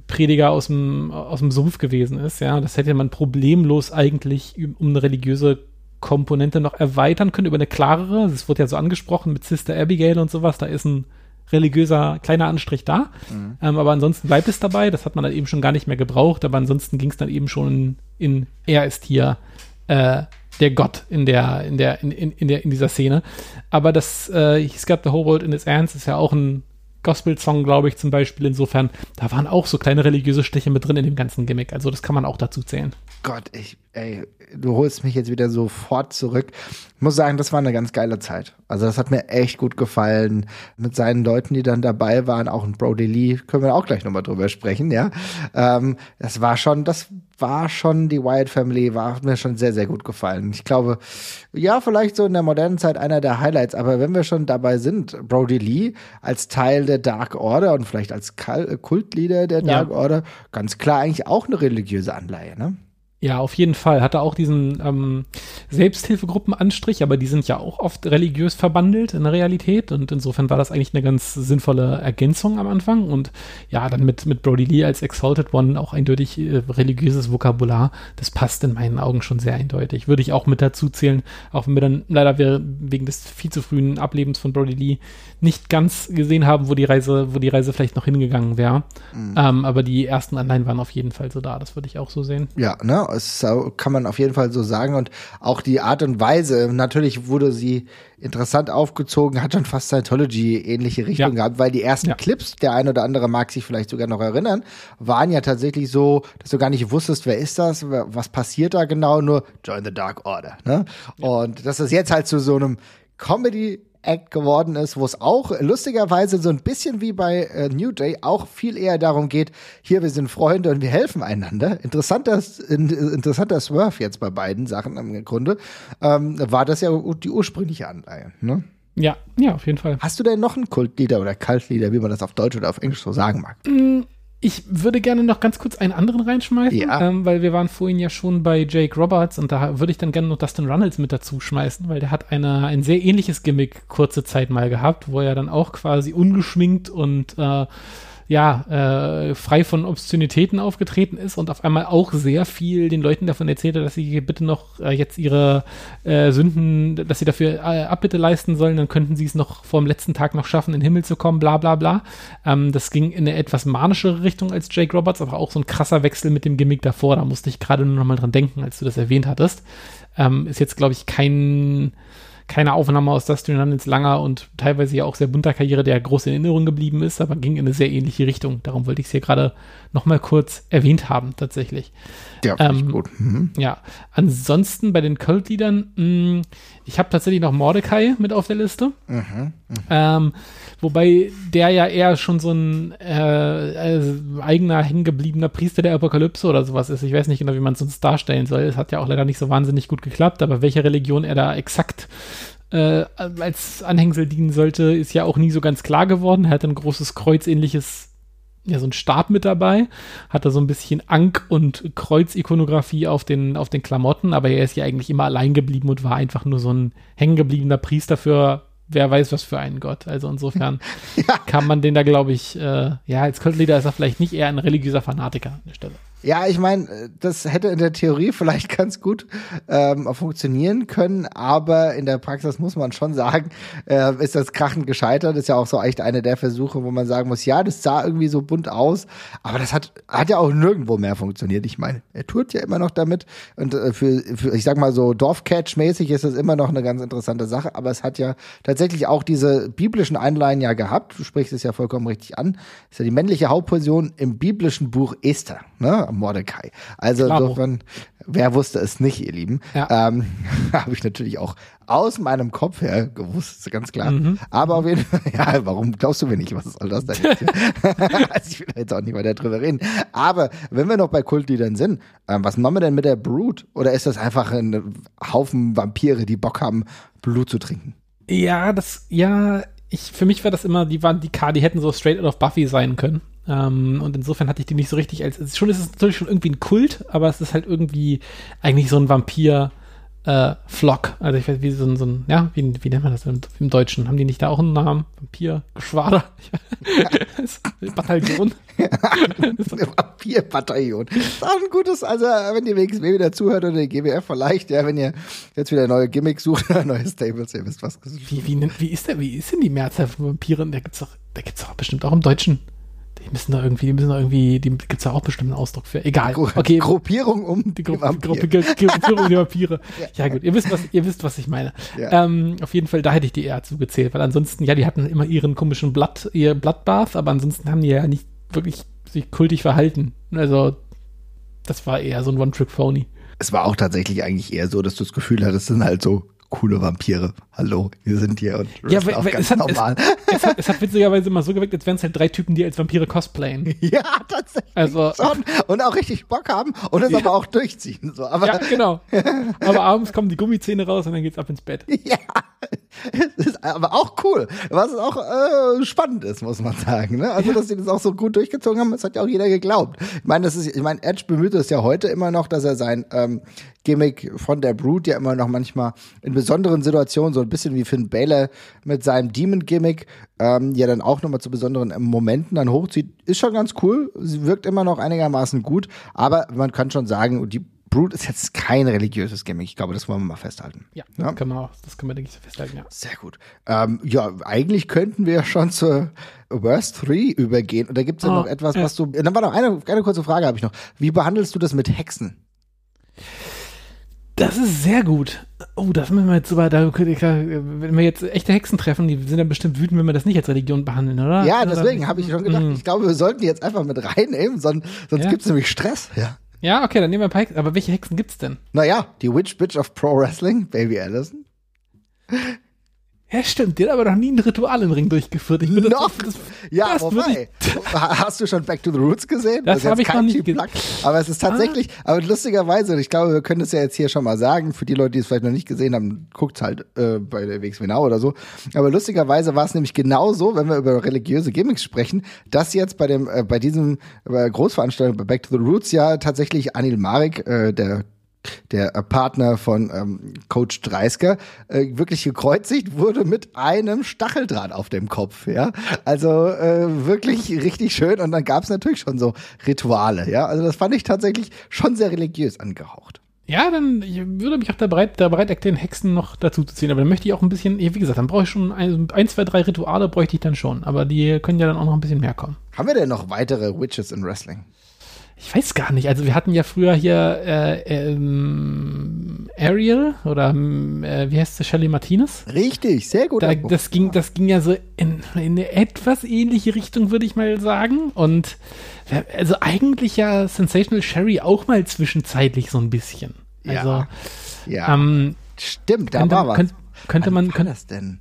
Prediger aus dem, aus dem Sumpf gewesen ist. Ja, das hätte man problemlos eigentlich um eine religiöse Komponente noch erweitern können über eine klarere. Es wurde ja so angesprochen mit Sister Abigail und sowas. Da ist ein religiöser kleiner Anstrich da. Ähm, aber ansonsten bleibt es dabei. Das hat man dann eben schon gar nicht mehr gebraucht. Aber ansonsten ging es dann eben schon in, er ist hier äh, der Gott in der, in der, in, in, in der, in dieser Szene. Aber das äh, He's Got the Whole World in His Hands ist ja auch ein Gospel-Song, glaube ich, zum Beispiel. Insofern, da waren auch so kleine religiöse Stiche mit drin in dem ganzen Gimmick. Also das kann man auch dazu zählen. Gott, ich, ey, du holst mich jetzt wieder sofort zurück. Ich muss sagen, das war eine ganz geile Zeit. Also das hat mir echt gut gefallen. Mit seinen Leuten, die dann dabei waren, auch ein Brody Lee, können wir auch gleich nochmal drüber sprechen, ja. Ähm, das war schon, das war schon, die Wyatt Family war mir schon sehr, sehr gut gefallen. Ich glaube, ja, vielleicht so in der modernen Zeit einer der Highlights, aber wenn wir schon dabei sind, Brody Lee als Teil der Dark Order und vielleicht als Kultleader der Ja. Dark Order, ganz klar eigentlich auch eine religiöse Anleihe, ne? Ja, auf jeden Fall. Hatte auch diesen ähm, Selbsthilfegruppenanstrich, aber die sind ja auch oft religiös verbandelt in der Realität und insofern war das eigentlich eine ganz sinnvolle Ergänzung am Anfang und ja, dann mit, mit Brody Lee als Exalted One auch eindeutig äh, religiöses Vokabular. Das passt in meinen Augen schon sehr eindeutig. Würde ich auch mit dazu zählen, auch wenn wir dann leider we- wegen des viel zu frühen Ablebens von Brody Lee nicht ganz gesehen haben, wo die Reise, wo die Reise vielleicht noch hingegangen wäre. Ähm, aber die ersten Anleihen waren auf jeden Fall so da. Das würde ich auch so sehen. Ja, ne, so- kann man auf jeden Fall so sagen und auch die Art und Weise, natürlich wurde sie interessant aufgezogen, hat schon fast Scientology-ähnliche Richtung Ja. gehabt, weil die ersten Ja. Clips, der eine oder andere mag sich vielleicht sogar noch erinnern, waren ja tatsächlich so, dass du gar nicht wusstest, wer ist das, was passiert da genau, nur Join the Dark Order, ne? Und dass es jetzt halt zu so einem Comedy Act geworden ist, wo es auch lustigerweise so ein bisschen wie bei äh, New Day auch viel eher darum geht, hier, wir sind Freunde und wir helfen einander. Interessanter, in, interessanter Swerve jetzt bei beiden Sachen im Grunde, ähm, war das ja die ursprüngliche Anleihe. Ne? Ja, ja, auf jeden Fall. Hast du denn noch einen Kultlieder oder Kaltlieder, wie man das auf Deutsch oder auf Englisch so sagen mag? Ich würde gerne noch ganz kurz einen anderen reinschmeißen, Ja. ähm, weil wir waren vorhin ja schon bei Jake Roberts und da würde ich dann gerne noch Dustin Runnels mit dazu schmeißen, weil der hat eine, ein sehr ähnliches Gimmick kurze Zeit mal gehabt, wo er dann auch quasi ungeschminkt und äh, ja, äh, frei von Obszönitäten aufgetreten ist und auf einmal auch sehr viel den Leuten davon erzählte, dass sie bitte noch äh, jetzt ihre äh, Sünden, dass sie dafür äh, Abbitte leisten sollen, dann könnten sie es noch vor dem letzten Tag noch schaffen, in den Himmel zu kommen, bla bla bla. Ähm, das ging in eine etwas manischere Richtung als Jake Roberts, aber auch so ein krasser Wechsel mit dem Gimmick davor. Da musste ich gerade nur noch mal dran denken, als du das erwähnt hattest. Ähm, ist jetzt, glaube ich, kein keine Aufnahme aus Dustin Runnels langer und teilweise ja auch sehr bunter Karriere, der groß in Erinnerung geblieben ist, aber ging in eine sehr ähnliche Richtung. Darum wollte ich es hier gerade noch mal kurz erwähnt haben, tatsächlich. Ja, Ähm, gut. Mhm. Ja, ansonsten bei den Cult-Liedern, mh, ich habe tatsächlich noch Mordecai mit auf der Liste. Ähm, wobei der ja eher schon so ein äh, äh, eigener hängengebliebener Priester der Apokalypse oder sowas ist. Ich weiß nicht genau, wie man es uns darstellen soll. Es hat ja auch leider nicht so wahnsinnig gut geklappt, aber welche Religion er da exakt äh, als Anhängsel dienen sollte, ist ja auch nie so ganz klar geworden. Er hat ein großes Kreuzähnliches ja, so ein Stab mit dabei, hat da so ein bisschen Ank- und Kreuzikonografie auf den, auf den Klamotten, aber er ist ja eigentlich immer allein geblieben und war einfach nur so ein hängengebliebener Priester für wer weiß was für einen Gott. Also insofern kann man den da, glaube ich, äh, ja, als Kultleader ist er vielleicht nicht eher ein religiöser Fanatiker an der Stelle. Ja, ich meine, das hätte in der Theorie vielleicht ganz gut ähm, funktionieren können, aber in der Praxis muss man schon sagen, äh, ist das krachend gescheitert. Ist ja auch so echt eine der Versuche, wo man sagen muss, ja, das sah irgendwie so bunt aus, aber das hat, hat ja auch nirgendwo mehr funktioniert. Ich meine, er tourt ja immer noch damit und äh, für, für, ich sag mal so, Dorfcatch-mäßig ist das immer noch eine ganz interessante Sache, aber es hat ja tatsächlich auch diese biblischen Einleihen ja gehabt. Du sprichst es ja vollkommen richtig an. ist ja die männliche Hauptposition im biblischen Buch Esther, ne? Mordecai. Also Klaro. insofern, wer wusste es nicht, ihr Lieben? Ja. Ähm, Habe ich natürlich auch aus meinem Kopf her gewusst, ist ganz klar. Aber auf jeden Fall, ja, warum glaubst du mir nicht, was soll das denn jetzt? also ich will da jetzt auch nicht weiter drüber reden. Aber wenn wir noch bei Kultliedern sind, ähm, was machen wir denn mit der Brood? Oder ist das einfach ein Haufen Vampire, die Bock haben, Blut zu trinken? Ja, das, ja, ich, für mich war das immer, die waren, die K, die hätten so straight out of Buffy sein können. Ähm, und insofern hatte ich die nicht so richtig als, schon ist es natürlich schon irgendwie ein Kult, aber es ist halt irgendwie eigentlich so ein Vampir, äh, Flock. Also ich weiß, wie so ein, so ein ja, wie, wie nennt man das im, im Deutschen? Haben die nicht da auch einen Namen? Vampir-Geschwader? Bataillon? Vampir-Bataillon. Ist auch ein gutes, also wenn die WXW wieder zuhört oder die GWF vielleicht, ja, wenn ihr jetzt wieder neue Gimmicks sucht oder neue Stables, ihr wisst was. Wie, wie, wie ist der, wie ist denn die Mehrzahl von Vampiren? Der gibt's doch, der gibt's doch bestimmt auch im Deutschen. Die müssen da irgendwie, die müssen da irgendwie, die gibt's da auch bestimmt einen Ausdruck für. Egal. Gru Okay. Gruppierung um Die Gruppe, Vampir. Gruppe, Gruppierung der Vampire. Ja. gut, ihr wisst, was, ihr wisst, was ich meine. Ja. Ähm, auf jeden Fall, da hätte ich die eher zugezählt, weil ansonsten, ja, die hatten immer ihren komischen Blatt, ihr Bloodbath, aber ansonsten haben die ja nicht wirklich sich kultig verhalten. Also, das war eher so ein One-Trick-Phony. Es war auch tatsächlich eigentlich eher so, dass du das Gefühl hattest, das sind halt so coole Vampire. Hallo, wir sind hier und Ja, auch ganz es, hat, normal. es, es, hat, es hat witzigerweise immer so geweckt, als wären es halt drei Typen, die als Vampire cosplayen. ja, tatsächlich. Also, Schon. Und auch richtig Bock haben und es Ja. aber auch durchziehen. So. Aber ja, genau. Aber abends kommen die Gummizähne raus und dann geht's ab ins Bett. Ja, aber auch cool, was auch äh, spannend ist, muss man sagen. Ne? Also, dass sie das auch so gut durchgezogen haben, das hat ja auch jeder geglaubt. Ich meine, das ist, ich meine, Edge bemüht es ja heute immer noch, dass er sein ähm, Gimmick von der Brood ja immer noch manchmal in besonderen Situationen, so ein bisschen wie Finn Balor mit seinem Demon-Gimmick, ähm, ja dann auch nochmal zu besonderen Momenten dann hochzieht, ist schon ganz cool. Sie wirkt immer noch einigermaßen gut, aber man kann schon sagen, die Brood ist jetzt kein religiöses Gimmick. Ich glaube, das wollen wir mal festhalten. Ja, Ja. Das, kann man auch, das kann man, denke ich, so festhalten, ja. Sehr gut. Ähm, ja, eigentlich könnten wir schon zur Worst 3 übergehen. Und da gibt es ja Oh, noch etwas, ja. was du. Dann war noch eine, eine kurze Frage, habe ich noch. Wie behandelst du das mit Hexen? Das ist sehr gut. Oh, das müssen wir jetzt so da, wenn wir jetzt echte Hexen treffen, die sind dann bestimmt wütend, wenn wir das nicht als Religion behandeln, oder? Ja, deswegen habe ich schon gedacht, Mhm. ich glaube, wir sollten die jetzt einfach mit reinnehmen, sonst, sonst Ja. gibt es nämlich Stress. Ja. Ja, okay, dann nehmen wir ein paar Hexen. Aber welche Hexen gibt's denn? Naja, die Witch Bitch of Pro Wrestling, Baby Allison. Ja, stimmt. Der hat aber noch nie ein Ritual im Ring durchgeführt. Ich bin Noch? Das, ja, das wobei. Hast du schon Back to the Roots gesehen? Das jetzt habe ich noch nicht gesehen. Aber es ist tatsächlich, aber lustigerweise, und ich glaube, wir können es ja jetzt hier schon mal sagen, für die Leute, die es vielleicht noch nicht gesehen haben, guckt halt äh, bei der WXW Now oder so. Aber lustigerweise war es nämlich genau so, wenn wir über religiöse Gimmicks sprechen, dass jetzt bei dem, äh, bei diesem äh, Großveranstaltung bei Back to the Roots ja tatsächlich Anil Marek, äh, der der äh, Partner von ähm, Coach Dreisker, äh, wirklich gekreuzigt wurde mit einem Stacheldraht auf dem Kopf, ja. Also äh, wirklich richtig schön und dann gab es natürlich schon so Rituale, ja. Also das fand ich tatsächlich schon sehr religiös angehaucht. Ja, dann ich würde mich auch da bereit, da bereit erklären, Hexen noch dazu zu ziehen. Aber dann möchte ich auch ein bisschen, wie gesagt, dann brauche ich schon ein, ein, zwei, drei Rituale bräuchte ich dann schon. Aber die können ja dann auch noch ein bisschen mehr kommen. Haben wir denn noch weitere Witches in Wrestling? Ich weiß gar nicht. Also wir hatten ja früher hier äh, ähm, Ariel oder ähm, äh, wie heißt sie, Shelly Martinez? Richtig, sehr gut. Da, das, ging, das ging ja so in, in eine etwas ähnliche Richtung, würde ich mal sagen. Und ja, also eigentlich ja Sensational Sherry auch mal zwischenzeitlich so ein bisschen. Also, ja, ja. Ähm, stimmt, da könnte, war was. Könnte, könnte man, war könnte, das denn?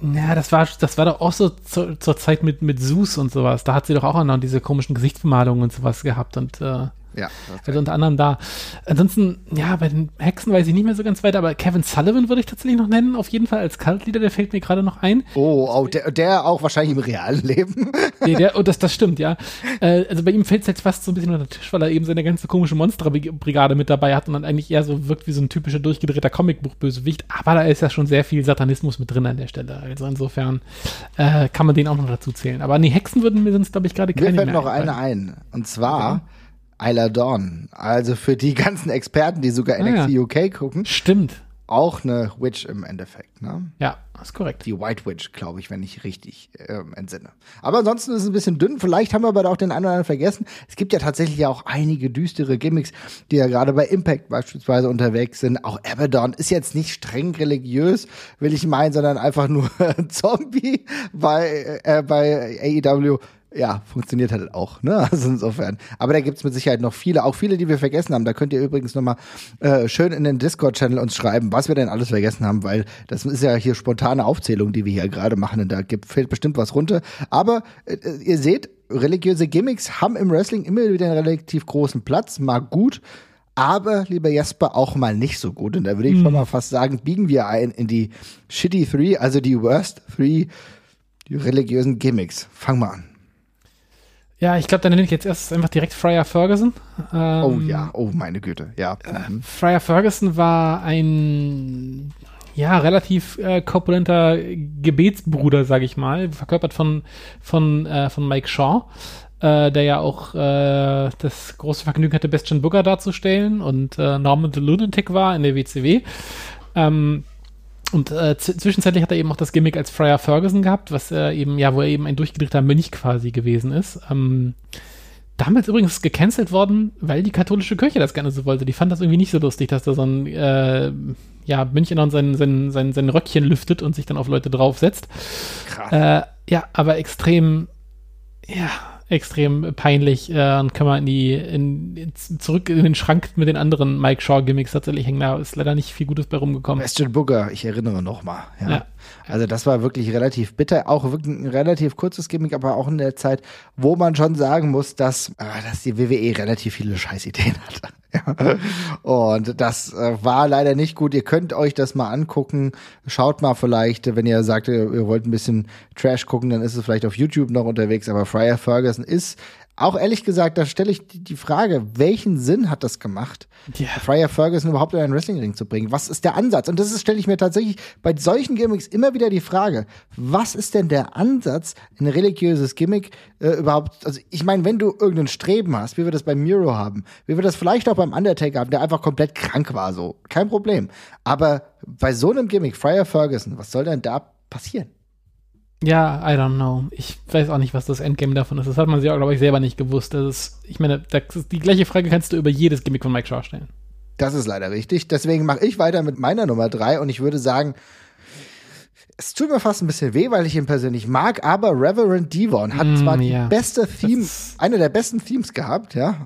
Ja, das war, das war doch auch so zur, zur Zeit mit, mit Zeus und sowas. Da hat sie doch auch noch diese komischen Gesichtsbemalungen und sowas gehabt und äh, Ja, also unter anderem da. Ansonsten, ja, bei den Hexen weiß ich nicht mehr so ganz weiter, aber Kevin Sullivan würde ich tatsächlich noch nennen, auf jeden Fall als Kultleader, der fällt mir gerade noch ein. Oh, oh der, der auch wahrscheinlich im realen Leben. Nee, der, oh, das, das stimmt, ja. Äh, also bei ihm fällt es jetzt fast so ein bisschen unter den Tisch, weil er eben seine ganze komische Monsterbrigade mit dabei hat und dann eigentlich eher so wirkt wie so ein typischer durchgedrehter Comicbuch-Bösewicht. Aber da ist ja schon sehr viel Satanismus mit drin an der Stelle. Also insofern äh, kann man den auch noch dazu zählen. Aber nee, Hexen würden mir sonst, glaube ich, gerade keine Mir fällt mehr noch eine ein. Und zwar Isla Dawn. Also für die ganzen Experten, die sogar Ah, NXT ja. UK gucken, Stimmt. auch eine Witch im Endeffekt. Ne? Ja, ist korrekt. Die White Witch, glaube ich, wenn ich richtig ähm, entsinne. Aber ansonsten ist es ein bisschen dünn. Vielleicht haben wir aber auch den einen oder anderen vergessen. Es gibt ja tatsächlich ja auch einige düstere Gimmicks, die ja gerade bei Impact beispielsweise unterwegs sind. Auch Abaddon ist jetzt nicht streng religiös, will ich meinen, sondern einfach nur Zombie bei, äh, bei AEW. Ja, funktioniert halt auch, ne? Also insofern. Aber da gibt's mit Sicherheit noch viele, auch viele, die wir vergessen haben. Da könnt ihr übrigens nochmal äh, schön in den Discord-Channel uns schreiben, was wir denn alles vergessen haben, weil das ist ja hier spontane Aufzählung, die wir hier gerade machen. Und da gibt, fällt bestimmt was runter. Aber äh, ihr seht, religiöse Gimmicks haben im Wrestling immer wieder einen relativ großen Platz, mal gut. Aber, lieber Jesper, auch mal nicht so gut. Und da würde ich schon mal fast sagen, biegen wir ein in die Shitty Three, also die Worst Three religiösen Gimmicks. Fang mal an. Ja, ich glaube, dann nenne ich jetzt erst einfach direkt Friar Ferguson. Ähm, Oh ja, oh meine Güte, ja. Mhm. Friar Ferguson war ein ja relativ äh, korpulenter Gebetsbruder, sage ich mal, verkörpert von von äh, von Mike Shaw, äh, der ja auch äh, das große Vergnügen hatte, Bastian Booker darzustellen und äh, Norman the Lunatic war in der WCW. Ähm, und äh, zwischenzeitlich hat er eben auch das Gimmick als Friar Ferguson gehabt, was er eben, ja, wo er eben ein durchgedrehter Mönch quasi gewesen ist. Ähm, damals übrigens gecancelt worden, weil die katholische Kirche das gerne so wollte. Die fand das irgendwie nicht so lustig, dass da so ein äh, ja, Mönch dann sein, sein, sein, sein Röckchen lüftet und sich dann auf Leute draufsetzt. Krass. Äh, ja, aber extrem, ja, extrem peinlich äh, und kann man in die, in, in, zurück in den Schrank mit den anderen Mike Shaw-Gimmicks tatsächlich hängen. Da ist leider nicht viel Gutes bei rumgekommen. Bastian Booker, ich erinnere noch mal. Ja. Ja. Also das war wirklich relativ bitter, auch wirklich ein relativ kurzes Gimmick, aber auch in der Zeit, wo man schon sagen muss, dass, äh, dass die WWE relativ viele Scheißideen hatte. Ja. Und das äh, war leider nicht gut. Ihr könnt euch das mal angucken. Schaut mal vielleicht, wenn ihr sagt, ihr, ihr wollt ein bisschen Trash gucken, dann ist es vielleicht auf YouTube noch unterwegs. Aber Friar Ferguson ist auch ehrlich gesagt, da stelle ich die, Frage, welchen Sinn hat das gemacht, Ja. Friar Ferguson überhaupt in einen Wrestlingring zu bringen? Was ist der Ansatz? Und das stelle ich mir tatsächlich bei solchen Gimmicks immer wieder die Frage, was ist denn der Ansatz, ein religiöses Gimmick äh, überhaupt? Also ich meine, wenn du irgendein Streben hast, wie wir das bei Miro haben, wie wir das vielleicht auch beim Undertaker haben, der einfach komplett krank war, so, kein Problem. Aber bei so einem Gimmick, Friar Ferguson, was soll denn da passieren? Ja, I don't know. Ich weiß auch nicht, was das Endgame davon ist. Das hat man sich auch, glaube ich, selber nicht gewusst. Das ist, ich meine, das ist, die gleiche Frage kannst du über jedes Gimmick von Mike Shaw stellen. Das ist leider richtig. Deswegen mache ich weiter mit meiner Nummer drei und ich würde sagen, es tut mir fast ein bisschen weh, weil ich ihn persönlich mag, aber Reverend Devon hat Mm, zwar die ja. beste Theme, ist- eine der besten Themes gehabt, ja.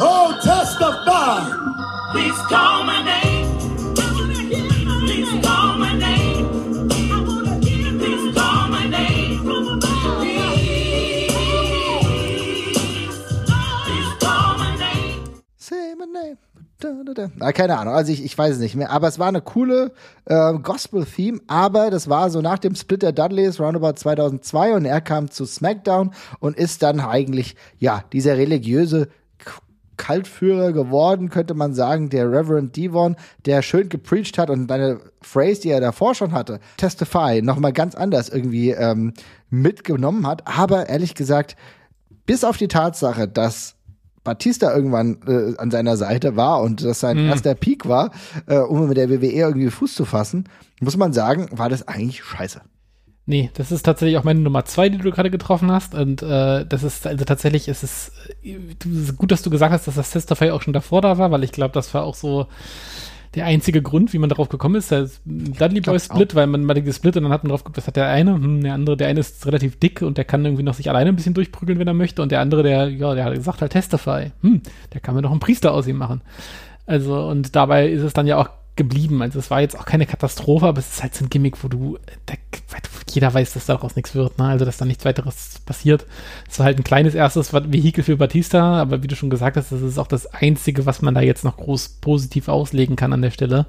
Oh, testify. Please call my name. Please Na, keine Ahnung, also ich, ich weiß es nicht mehr. Aber es war eine coole äh, Gospel-Theme, aber das war so nach dem Split der Dudleys, roundabout 2002 und er kam zu SmackDown und ist dann eigentlich, ja, dieser religiöse Kaltführer geworden, könnte man sagen, der Reverend Devon, der schön gepreacht hat und eine Phrase, die er davor schon hatte, Testify, nochmal ganz anders irgendwie ähm, mitgenommen hat. Aber ehrlich gesagt, bis auf die Tatsache, dass Batista irgendwann äh, an seiner Seite war und das sein mhm. erster Peak war, äh, um mit der WWE irgendwie Fuß zu fassen, muss man sagen, war das eigentlich scheiße. Nee, das ist tatsächlich auch meine Nummer zwei, die du gerade getroffen hast. Und äh, das ist, also tatsächlich ist es ist gut, dass du gesagt hast, dass das Testify auch schon davor da war, weil ich glaube, das war auch so der einzige Grund, wie man darauf gekommen ist. Der Dudley Boy Split, auch. weil man mal gesplit und dann hat man drauf geguckt, was hat der eine, hm, der andere, der eine ist relativ dick und der kann irgendwie noch sich alleine ein bisschen durchprügeln, wenn er möchte. Und der andere, der, ja, der hat gesagt halt Testify. Hm, der kann mir doch einen Priester aus ihm machen. Also, und dabei ist es dann ja auch geblieben. Also es war jetzt auch keine Katastrophe, aber es ist halt so ein Gimmick, wo du, da, jeder weiß, dass daraus nichts wird, ne? Also dass da nichts weiteres passiert. Es war halt ein kleines erstes Vehikel für Batista, aber wie du schon gesagt hast, das ist auch das Einzige, was man da jetzt noch groß positiv auslegen kann an der Stelle.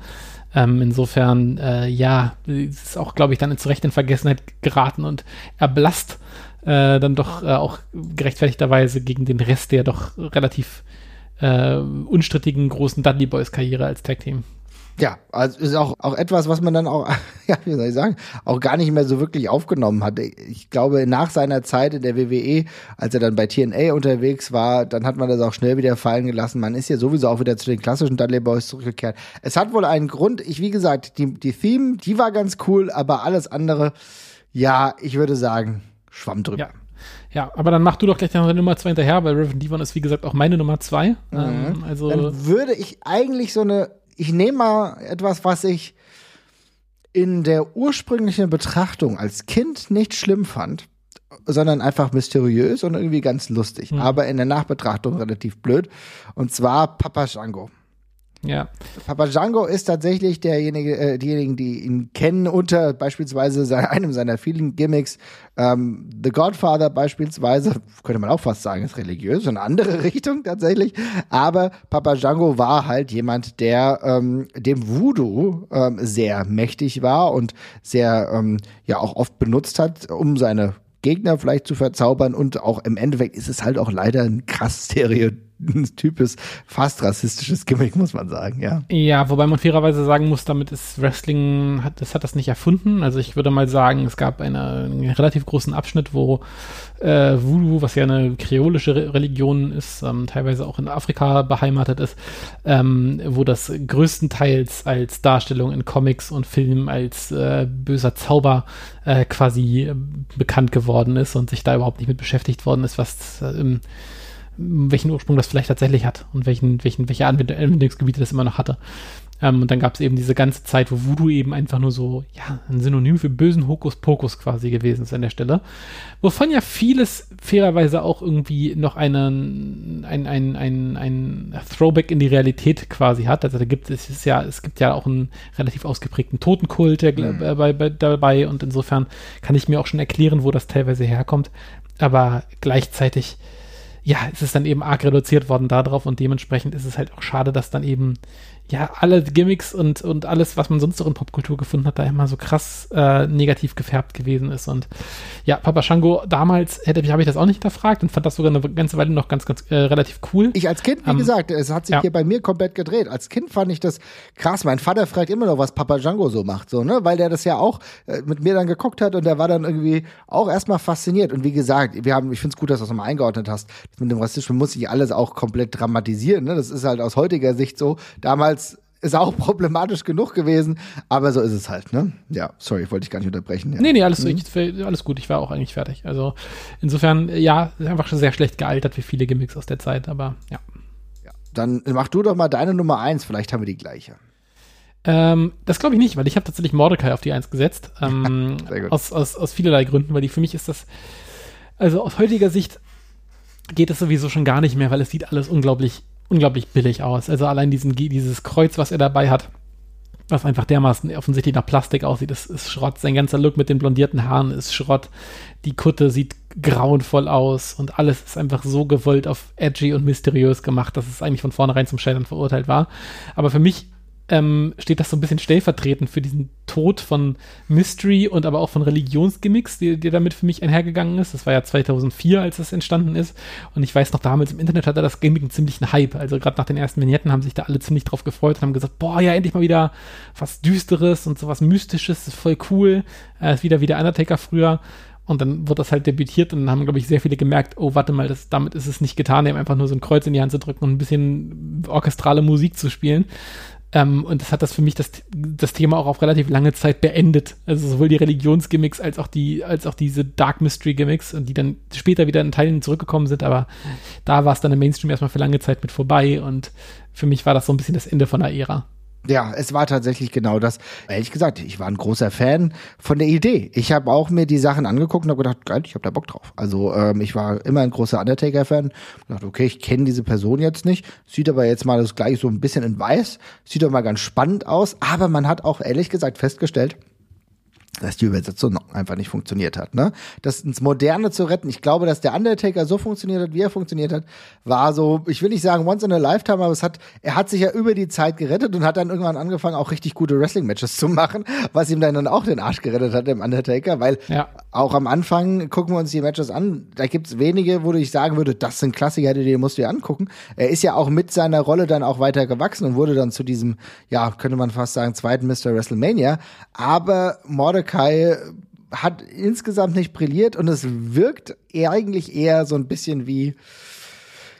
Ähm, insofern, äh, ja, ist auch, glaube ich, dann zu Recht in Vergessenheit geraten und erblasst äh, dann doch äh, auch gerechtfertigterweise gegen den Rest der doch relativ äh, unstrittigen großen Dudley Boys Karriere als Tag Team. Ja, also ist auch, auch etwas, was man dann auch, ja, wie soll ich sagen, auch gar nicht mehr so wirklich aufgenommen hat. Ich glaube, nach seiner Zeit in der WWE, als er dann bei TNA unterwegs war, dann hat man das auch schnell wieder fallen gelassen. Man ist ja sowieso auch wieder zu den klassischen Dudley Boys zurückgekehrt. Es hat wohl einen Grund. Ich, wie gesagt, die, die Theme, die war ganz cool, aber alles andere, ja, ich würde sagen, schwamm drüber. Ja. Ja, aber dann mach du doch gleich deine Nummer zwei hinterher, weil Reverend Devon ist, wie gesagt, auch meine Nummer zwei. Mhm. Ähm, also dann würde ich eigentlich so eine ich nehme mal etwas, was ich in der ursprünglichen Betrachtung als Kind nicht schlimm fand, sondern einfach mysteriös und irgendwie ganz lustig, mhm. aber in der Nachbetrachtung relativ blöd. Und zwar Papa Django. Ja. Papa Django ist tatsächlich derjenige, äh, diejenigen, die ihn kennen unter beispielsweise seine, einem seiner vielen Gimmicks. Ähm, The Godfather beispielsweise, könnte man auch fast sagen, ist religiös, eine andere Richtung tatsächlich. Aber Papa Django war halt jemand, der ähm, dem Voodoo ähm, sehr mächtig war und sehr ähm, ja auch oft benutzt hat, um seine Gegner vielleicht zu verzaubern und auch im Endeffekt ist es halt auch leider ein krass Stereotyp ein typisch fast rassistisches Gimmick, muss man sagen, ja. Ja, wobei man fairerweise sagen muss, damit ist Wrestling, hat, das hat das nicht erfunden. Also ich würde mal sagen, es gab eine, einen relativ großen Abschnitt, wo äh, Voodoo, was ja eine kreolische Re Religion ist, ähm, teilweise auch in Afrika beheimatet ist, ähm, wo das größtenteils als Darstellung in Comics und Filmen als äh, böser Zauber äh, quasi äh, bekannt geworden ist und sich da überhaupt nicht mit beschäftigt worden ist, was äh, welchen Ursprung das vielleicht tatsächlich hat und welchen, welchen, welche Anwendungsgebiete das immer noch hatte. Ähm, und dann gab es eben diese ganze Zeit, wo Voodoo eben einfach nur so, ja, ein Synonym für bösen Hokuspokus quasi gewesen ist an der Stelle. Wovon ja vieles fairerweise auch irgendwie noch einen, ein, ein, ein, ein Throwback in die Realität quasi hat. Also da gibt es ja, es gibt ja auch einen relativ ausgeprägten Totenkult der, mhm. äh, bei, bei, dabei und insofern kann ich mir auch schon erklären, wo das teilweise herkommt. Aber gleichzeitig ja, es ist dann eben arg reduziert worden darauf und dementsprechend ist es halt auch schade, dass dann eben ja, alle Gimmicks und, und alles, was man sonst noch in Popkultur gefunden hat, da immer so krass äh, negativ gefärbt gewesen ist. Und ja, Papa Shango, damals hätte habe ich das auch nicht hinterfragt und fand das sogar eine ganze Weile noch ganz, ganz äh, relativ cool. Ich als Kind, wie ähm, gesagt, es hat sich ja. hier bei mir komplett gedreht. Als Kind fand ich das krass. Mein Vater fragt immer noch, was Papa Django so macht, so, ne? Weil der das ja auch äh, mit mir dann geguckt hat und der war dann irgendwie auch erstmal fasziniert. Und wie gesagt, wir haben, ich finde es gut, dass du das nochmal eingeordnet hast. Mit dem Rassismus muss ich alles auch komplett dramatisieren. Ne? Das ist halt aus heutiger Sicht so. Damals ist auch problematisch genug gewesen, aber so ist es halt, ne? Ja, sorry, wollte ich gar nicht unterbrechen. Ja. Nee, nee, alles, mhm. ich, alles gut, ich war auch eigentlich fertig. Also insofern, ja, einfach schon sehr schlecht gealtert wie viele Gimmicks aus der Zeit, aber ja. ja. Dann mach du doch mal deine Nummer eins, vielleicht haben wir die gleiche. Ähm, das glaube ich nicht, weil ich habe tatsächlich Mordecai auf die Eins gesetzt. Ähm, aus, aus, aus vielerlei Gründen, weil die für mich ist das, also aus heutiger Sicht geht es sowieso schon gar nicht mehr, weil es sieht alles unglaublich unglaublich billig aus. Also allein diesen, dieses Kreuz, was er dabei hat, was einfach dermaßen offensichtlich nach Plastik aussieht, ist, ist Schrott. Sein ganzer Look mit den blondierten Haaren ist Schrott. Die Kutte sieht grauenvoll aus und alles ist einfach so gewollt auf edgy und mysteriös gemacht, dass es eigentlich von vornherein zum Scheitern verurteilt war. Aber für mich ähm, steht das so ein bisschen stellvertretend für diesen Tod von Mystery und aber auch von Religionsgimmicks, die damit für mich einhergegangen ist. Das war ja 2004, als das entstanden ist. Und ich weiß noch, damals im Internet hatte das Gimmick einen ziemlichen Hype. Also gerade nach den ersten Vignetten haben sich da alle ziemlich drauf gefreut und haben gesagt, boah, ja, endlich mal wieder was Düsteres und sowas Mystisches, voll cool. Äh, ist wieder wie der Undertaker früher. Und dann wird das halt debütiert und dann haben, glaube ich, sehr viele gemerkt, oh, warte mal, das, damit ist es nicht getan, eben einfach nur so ein Kreuz in die Hand zu drücken und ein bisschen orchestrale Musik zu spielen. Ähm, und das hat das für mich das, das Thema auch auf relativ lange Zeit beendet. Also sowohl die Religionsgimmicks als auch die, als auch diese Dark Mystery Gimmicks, die dann später wieder in Teilen zurückgekommen sind, aber da war es dann im Mainstream erstmal für lange Zeit mit vorbei und für mich war das so ein bisschen das Ende von der Ära. Ja, es war tatsächlich genau das. Ehrlich gesagt, ich war ein großer Fan von der Idee. Ich habe auch mir die Sachen angeguckt und habe gedacht, geil, ich habe da Bock drauf. Also ähm, ich war immer ein großer Undertaker-Fan. dachte, okay, ich kenne diese Person jetzt nicht, sieht aber jetzt mal das gleich so ein bisschen in weiß, sieht doch mal ganz spannend aus. Aber man hat auch ehrlich gesagt festgestellt, dass die Übersetzung einfach nicht funktioniert hat. Ne? Das ins Moderne zu retten, ich glaube, dass der Undertaker so funktioniert hat, wie er funktioniert hat, war so, ich will nicht sagen once in a lifetime, aber es hat, er hat sich ja über die Zeit gerettet und hat dann irgendwann angefangen, auch richtig gute Wrestling-Matches zu machen, was ihm dann, auch den Arsch gerettet hat, dem Undertaker, weil ja. auch am Anfang gucken wir uns die Matches an, da gibt's wenige, wo ich sagen würde, das sind Klassiker, die musst du dir angucken. Er ist ja auch mit seiner Rolle dann auch weiter gewachsen und wurde dann zu diesem, ja, könnte man fast sagen, zweiten Mr. WrestleMania, aber Mordecai Mordecai hat insgesamt nicht brilliert und es wirkt eigentlich eher so ein bisschen wie,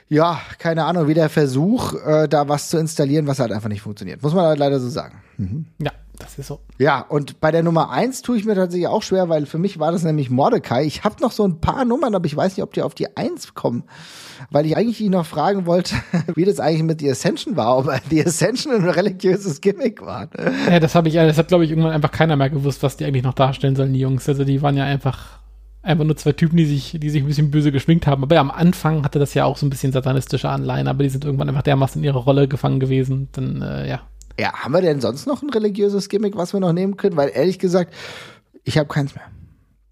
ja, keine Ahnung, wie der Versuch, äh, da was zu installieren, was halt einfach nicht funktioniert. Muss man halt leider so sagen. Mhm. Ja, das ist so. Ja, und bei der Nummer eins tue ich mir tatsächlich auch schwer, weil für mich war das nämlich Mordecai. Ich habe noch so ein paar Nummern, aber ich weiß nicht, ob die auf die eins kommen. Weil ich eigentlich ihn noch fragen wollte, wie das eigentlich mit The Ascension war, ob The Ascension ein religiöses Gimmick war. Ja, das habe ich, das hat glaube ich irgendwann einfach keiner mehr gewusst, was die eigentlich noch darstellen sollen, die Jungs. Also die waren ja einfach einfach nur zwei Typen, die sich, die sich ein bisschen böse geschminkt haben. Aber ja, am Anfang hatte das ja auch so ein bisschen satanistische Anleihen, aber die sind irgendwann einfach dermaßen in ihrer Rolle gefangen gewesen. Dann, äh, ja, ja, haben wir denn sonst noch ein religiöses Gimmick, was wir noch nehmen können? Weil ehrlich gesagt, ich habe keins mehr.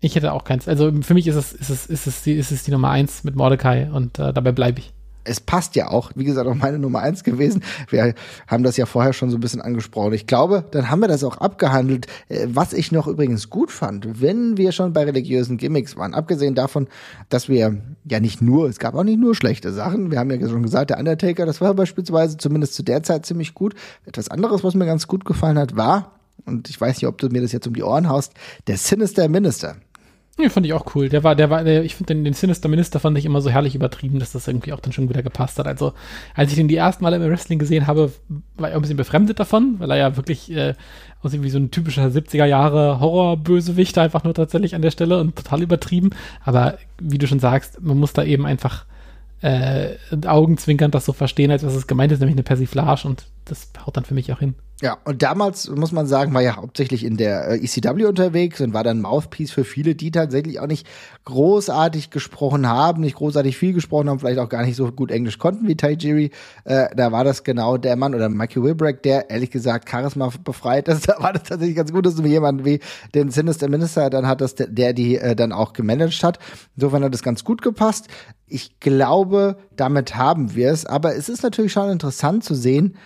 Ich hätte auch keins. Also für mich ist es, ist es, ist es, die, ist es die Nummer eins mit Mordecai und äh, dabei bleibe ich es passt ja auch, wie gesagt, auch meine Nummer eins gewesen. Wir haben das ja vorher schon so ein bisschen angesprochen. Ich glaube, dann haben wir das auch abgehandelt. Äh, was ich noch übrigens gut fand, wenn wir schon bei religiösen Gimmicks waren, abgesehen davon, dass wir ja nicht nur, es gab auch nicht nur schlechte Sachen. Wir haben ja schon gesagt, der Undertaker, das war beispielsweise zumindest zu der Zeit ziemlich gut. Etwas anderes, was mir ganz gut gefallen hat, war, und ich weiß nicht, ob du mir das jetzt um die Ohren haust, der Sinister Minister. Ja, fand ich auch cool. Der war, der war, der, ich finde den, den Sinister Minister fand ich immer so herrlich übertrieben, dass das irgendwie auch dann schon wieder gepasst hat. Also, als ich den die ersten Mal im Wrestling gesehen habe, war ich auch ein bisschen befremdet davon, weil er ja wirklich äh, aussieht wie so ein typischer 70er Jahre Horrorbösewicht einfach nur tatsächlich an der Stelle und total übertrieben. Aber wie du schon sagst, man muss da eben einfach äh, augenzwinkernd das so verstehen, als was es gemeint ist, nämlich eine Persiflage und das haut dann für mich auch hin. Ja, und damals, muss man sagen, war ja hauptsächlich in der äh, ECW unterwegs und war dann Mouthpiece für viele, die tatsächlich auch nicht großartig gesprochen haben, nicht großartig viel gesprochen haben, vielleicht auch gar nicht so gut Englisch konnten wie Taijiri. Äh, da war das genau der Mann oder Mikey Wilbreck, der ehrlich gesagt Charisma befreit ist. Da war das tatsächlich ganz gut, dass du jemanden wie den Sinister Minister dann hat, dass der, der die äh, dann auch gemanagt hat. Insofern hat das ganz gut gepasst. Ich glaube, damit haben wir es. Aber es ist natürlich schon interessant zu sehen,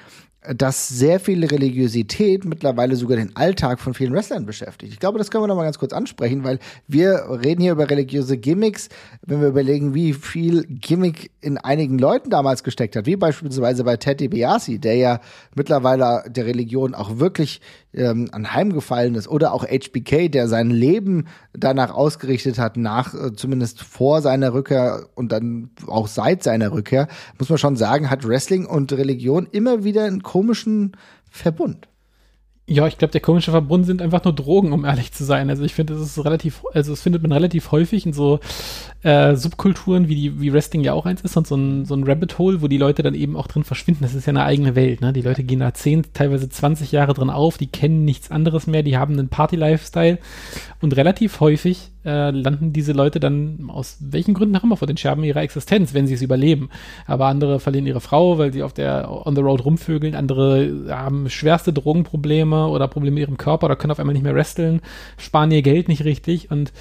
dass sehr viel Religiosität mittlerweile sogar den Alltag von vielen Wrestlern beschäftigt. Ich glaube, das können wir noch mal ganz kurz ansprechen, weil wir reden hier über religiöse Gimmicks, wenn wir überlegen, wie viel Gimmick in einigen Leuten damals gesteckt hat, wie beispielsweise bei Ted DiBiase, der ja mittlerweile der Religion auch wirklich ähm, anheimgefallen ist, oder auch HBK, der sein Leben danach ausgerichtet hat, nach äh, zumindest vor seiner Rückkehr und dann auch seit seiner Rückkehr, muss man schon sagen, hat Wrestling und Religion immer wieder einen komischen Verbund. Ja, ich glaube, der komische Verbund sind einfach nur Drogen, um ehrlich zu sein. Also ich finde, das ist relativ, also es findet man relativ häufig in so äh, Subkulturen, wie die, wie Wrestling ja auch eins ist, und so ein, so ein Rabbit Hole, wo die Leute dann eben auch drin verschwinden. Das ist ja eine eigene Welt, ne? Die Leute gehen da zehn, teilweise 20 Jahre drin auf, die kennen nichts anderes mehr, die haben einen Party-Lifestyle und relativ häufig äh, landen diese Leute dann aus welchen Gründen auch immer vor den Scherben ihrer Existenz, wenn sie es überleben. Aber andere verlieren ihre Frau, weil sie auf der on the road rumvögeln, andere haben schwerste Drogenprobleme oder Probleme mit ihrem Körper oder können auf einmal nicht mehr wresteln, sparen ihr Geld nicht richtig und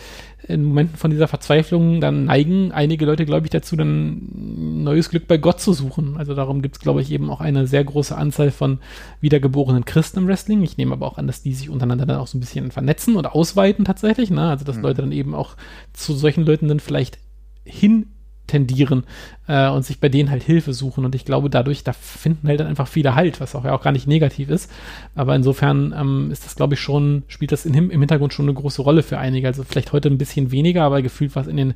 in Momenten von dieser Verzweiflung, dann neigen einige Leute, glaube ich, dazu, dann neues Glück bei Gott zu suchen. Also darum gibt es, glaube ich, eben auch eine sehr große Anzahl von wiedergeborenen Christen im Wrestling. Ich nehme aber auch an, dass die sich untereinander dann auch so ein bisschen vernetzen und ausweiten tatsächlich. Ne? Also dass mhm. Leute dann eben auch zu solchen Leuten dann vielleicht hin tendieren äh, und sich bei denen halt Hilfe suchen. Und ich glaube, dadurch, da finden halt dann einfach viele Halt, was auch ja auch gar nicht negativ ist. Aber insofern ähm, ist das, glaube ich, schon, spielt das in, im Hintergrund schon eine große Rolle für einige. Also vielleicht heute ein bisschen weniger, aber gefühlt was in den,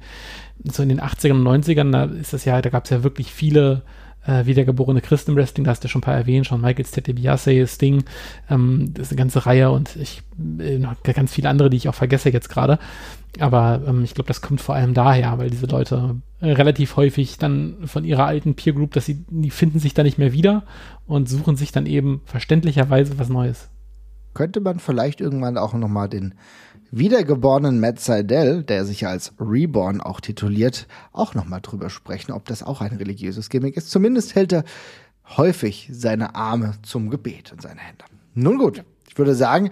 so in den 80ern und 90ern, da ist das ja, da gab es ja wirklich viele äh, wiedergeborene Christen im Wrestling, da hast du schon ein paar erwähnt, schon Michael Tete Biase, Sting, ähm, das ist eine ganze Reihe und ich, äh, noch ganz viele andere, die ich auch vergesse jetzt gerade. Aber ähm, ich glaube, das kommt vor allem daher, weil diese Leute relativ häufig dann von ihrer alten Peer Group, dass sie, die finden sich da nicht mehr wieder und suchen sich dann eben verständlicherweise was Neues. Könnte man vielleicht irgendwann auch nochmal den wiedergeborenen Matt Seidel, der sich als Reborn auch tituliert, auch nochmal drüber sprechen, ob das auch ein religiöses Gimmick ist. Zumindest hält er häufig seine Arme zum Gebet in seine Hände. Nun gut, ich würde sagen,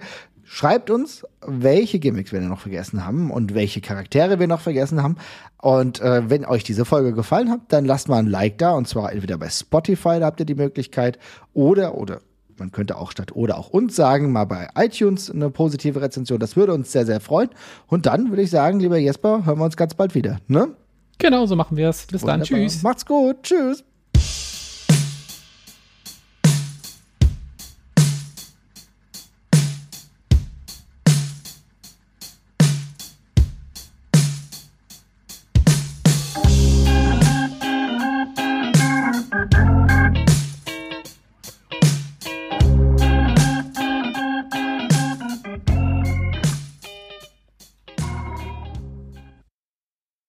Schreibt uns, welche Gimmicks wir noch vergessen haben und welche Charaktere wir noch vergessen haben. Und äh, wenn euch diese Folge gefallen hat, dann lasst mal ein Like da. Und zwar entweder bei Spotify, da habt ihr die Möglichkeit, oder, oder man könnte auch statt oder auch uns sagen, mal bei iTunes eine positive Rezension. Das würde uns sehr, sehr freuen. Und dann würde ich sagen, lieber Jesper, hören wir uns ganz bald wieder. Ne? Genau, so machen wir es. Bis Wunderbar. dann. Tschüss. Macht's gut. Tschüss.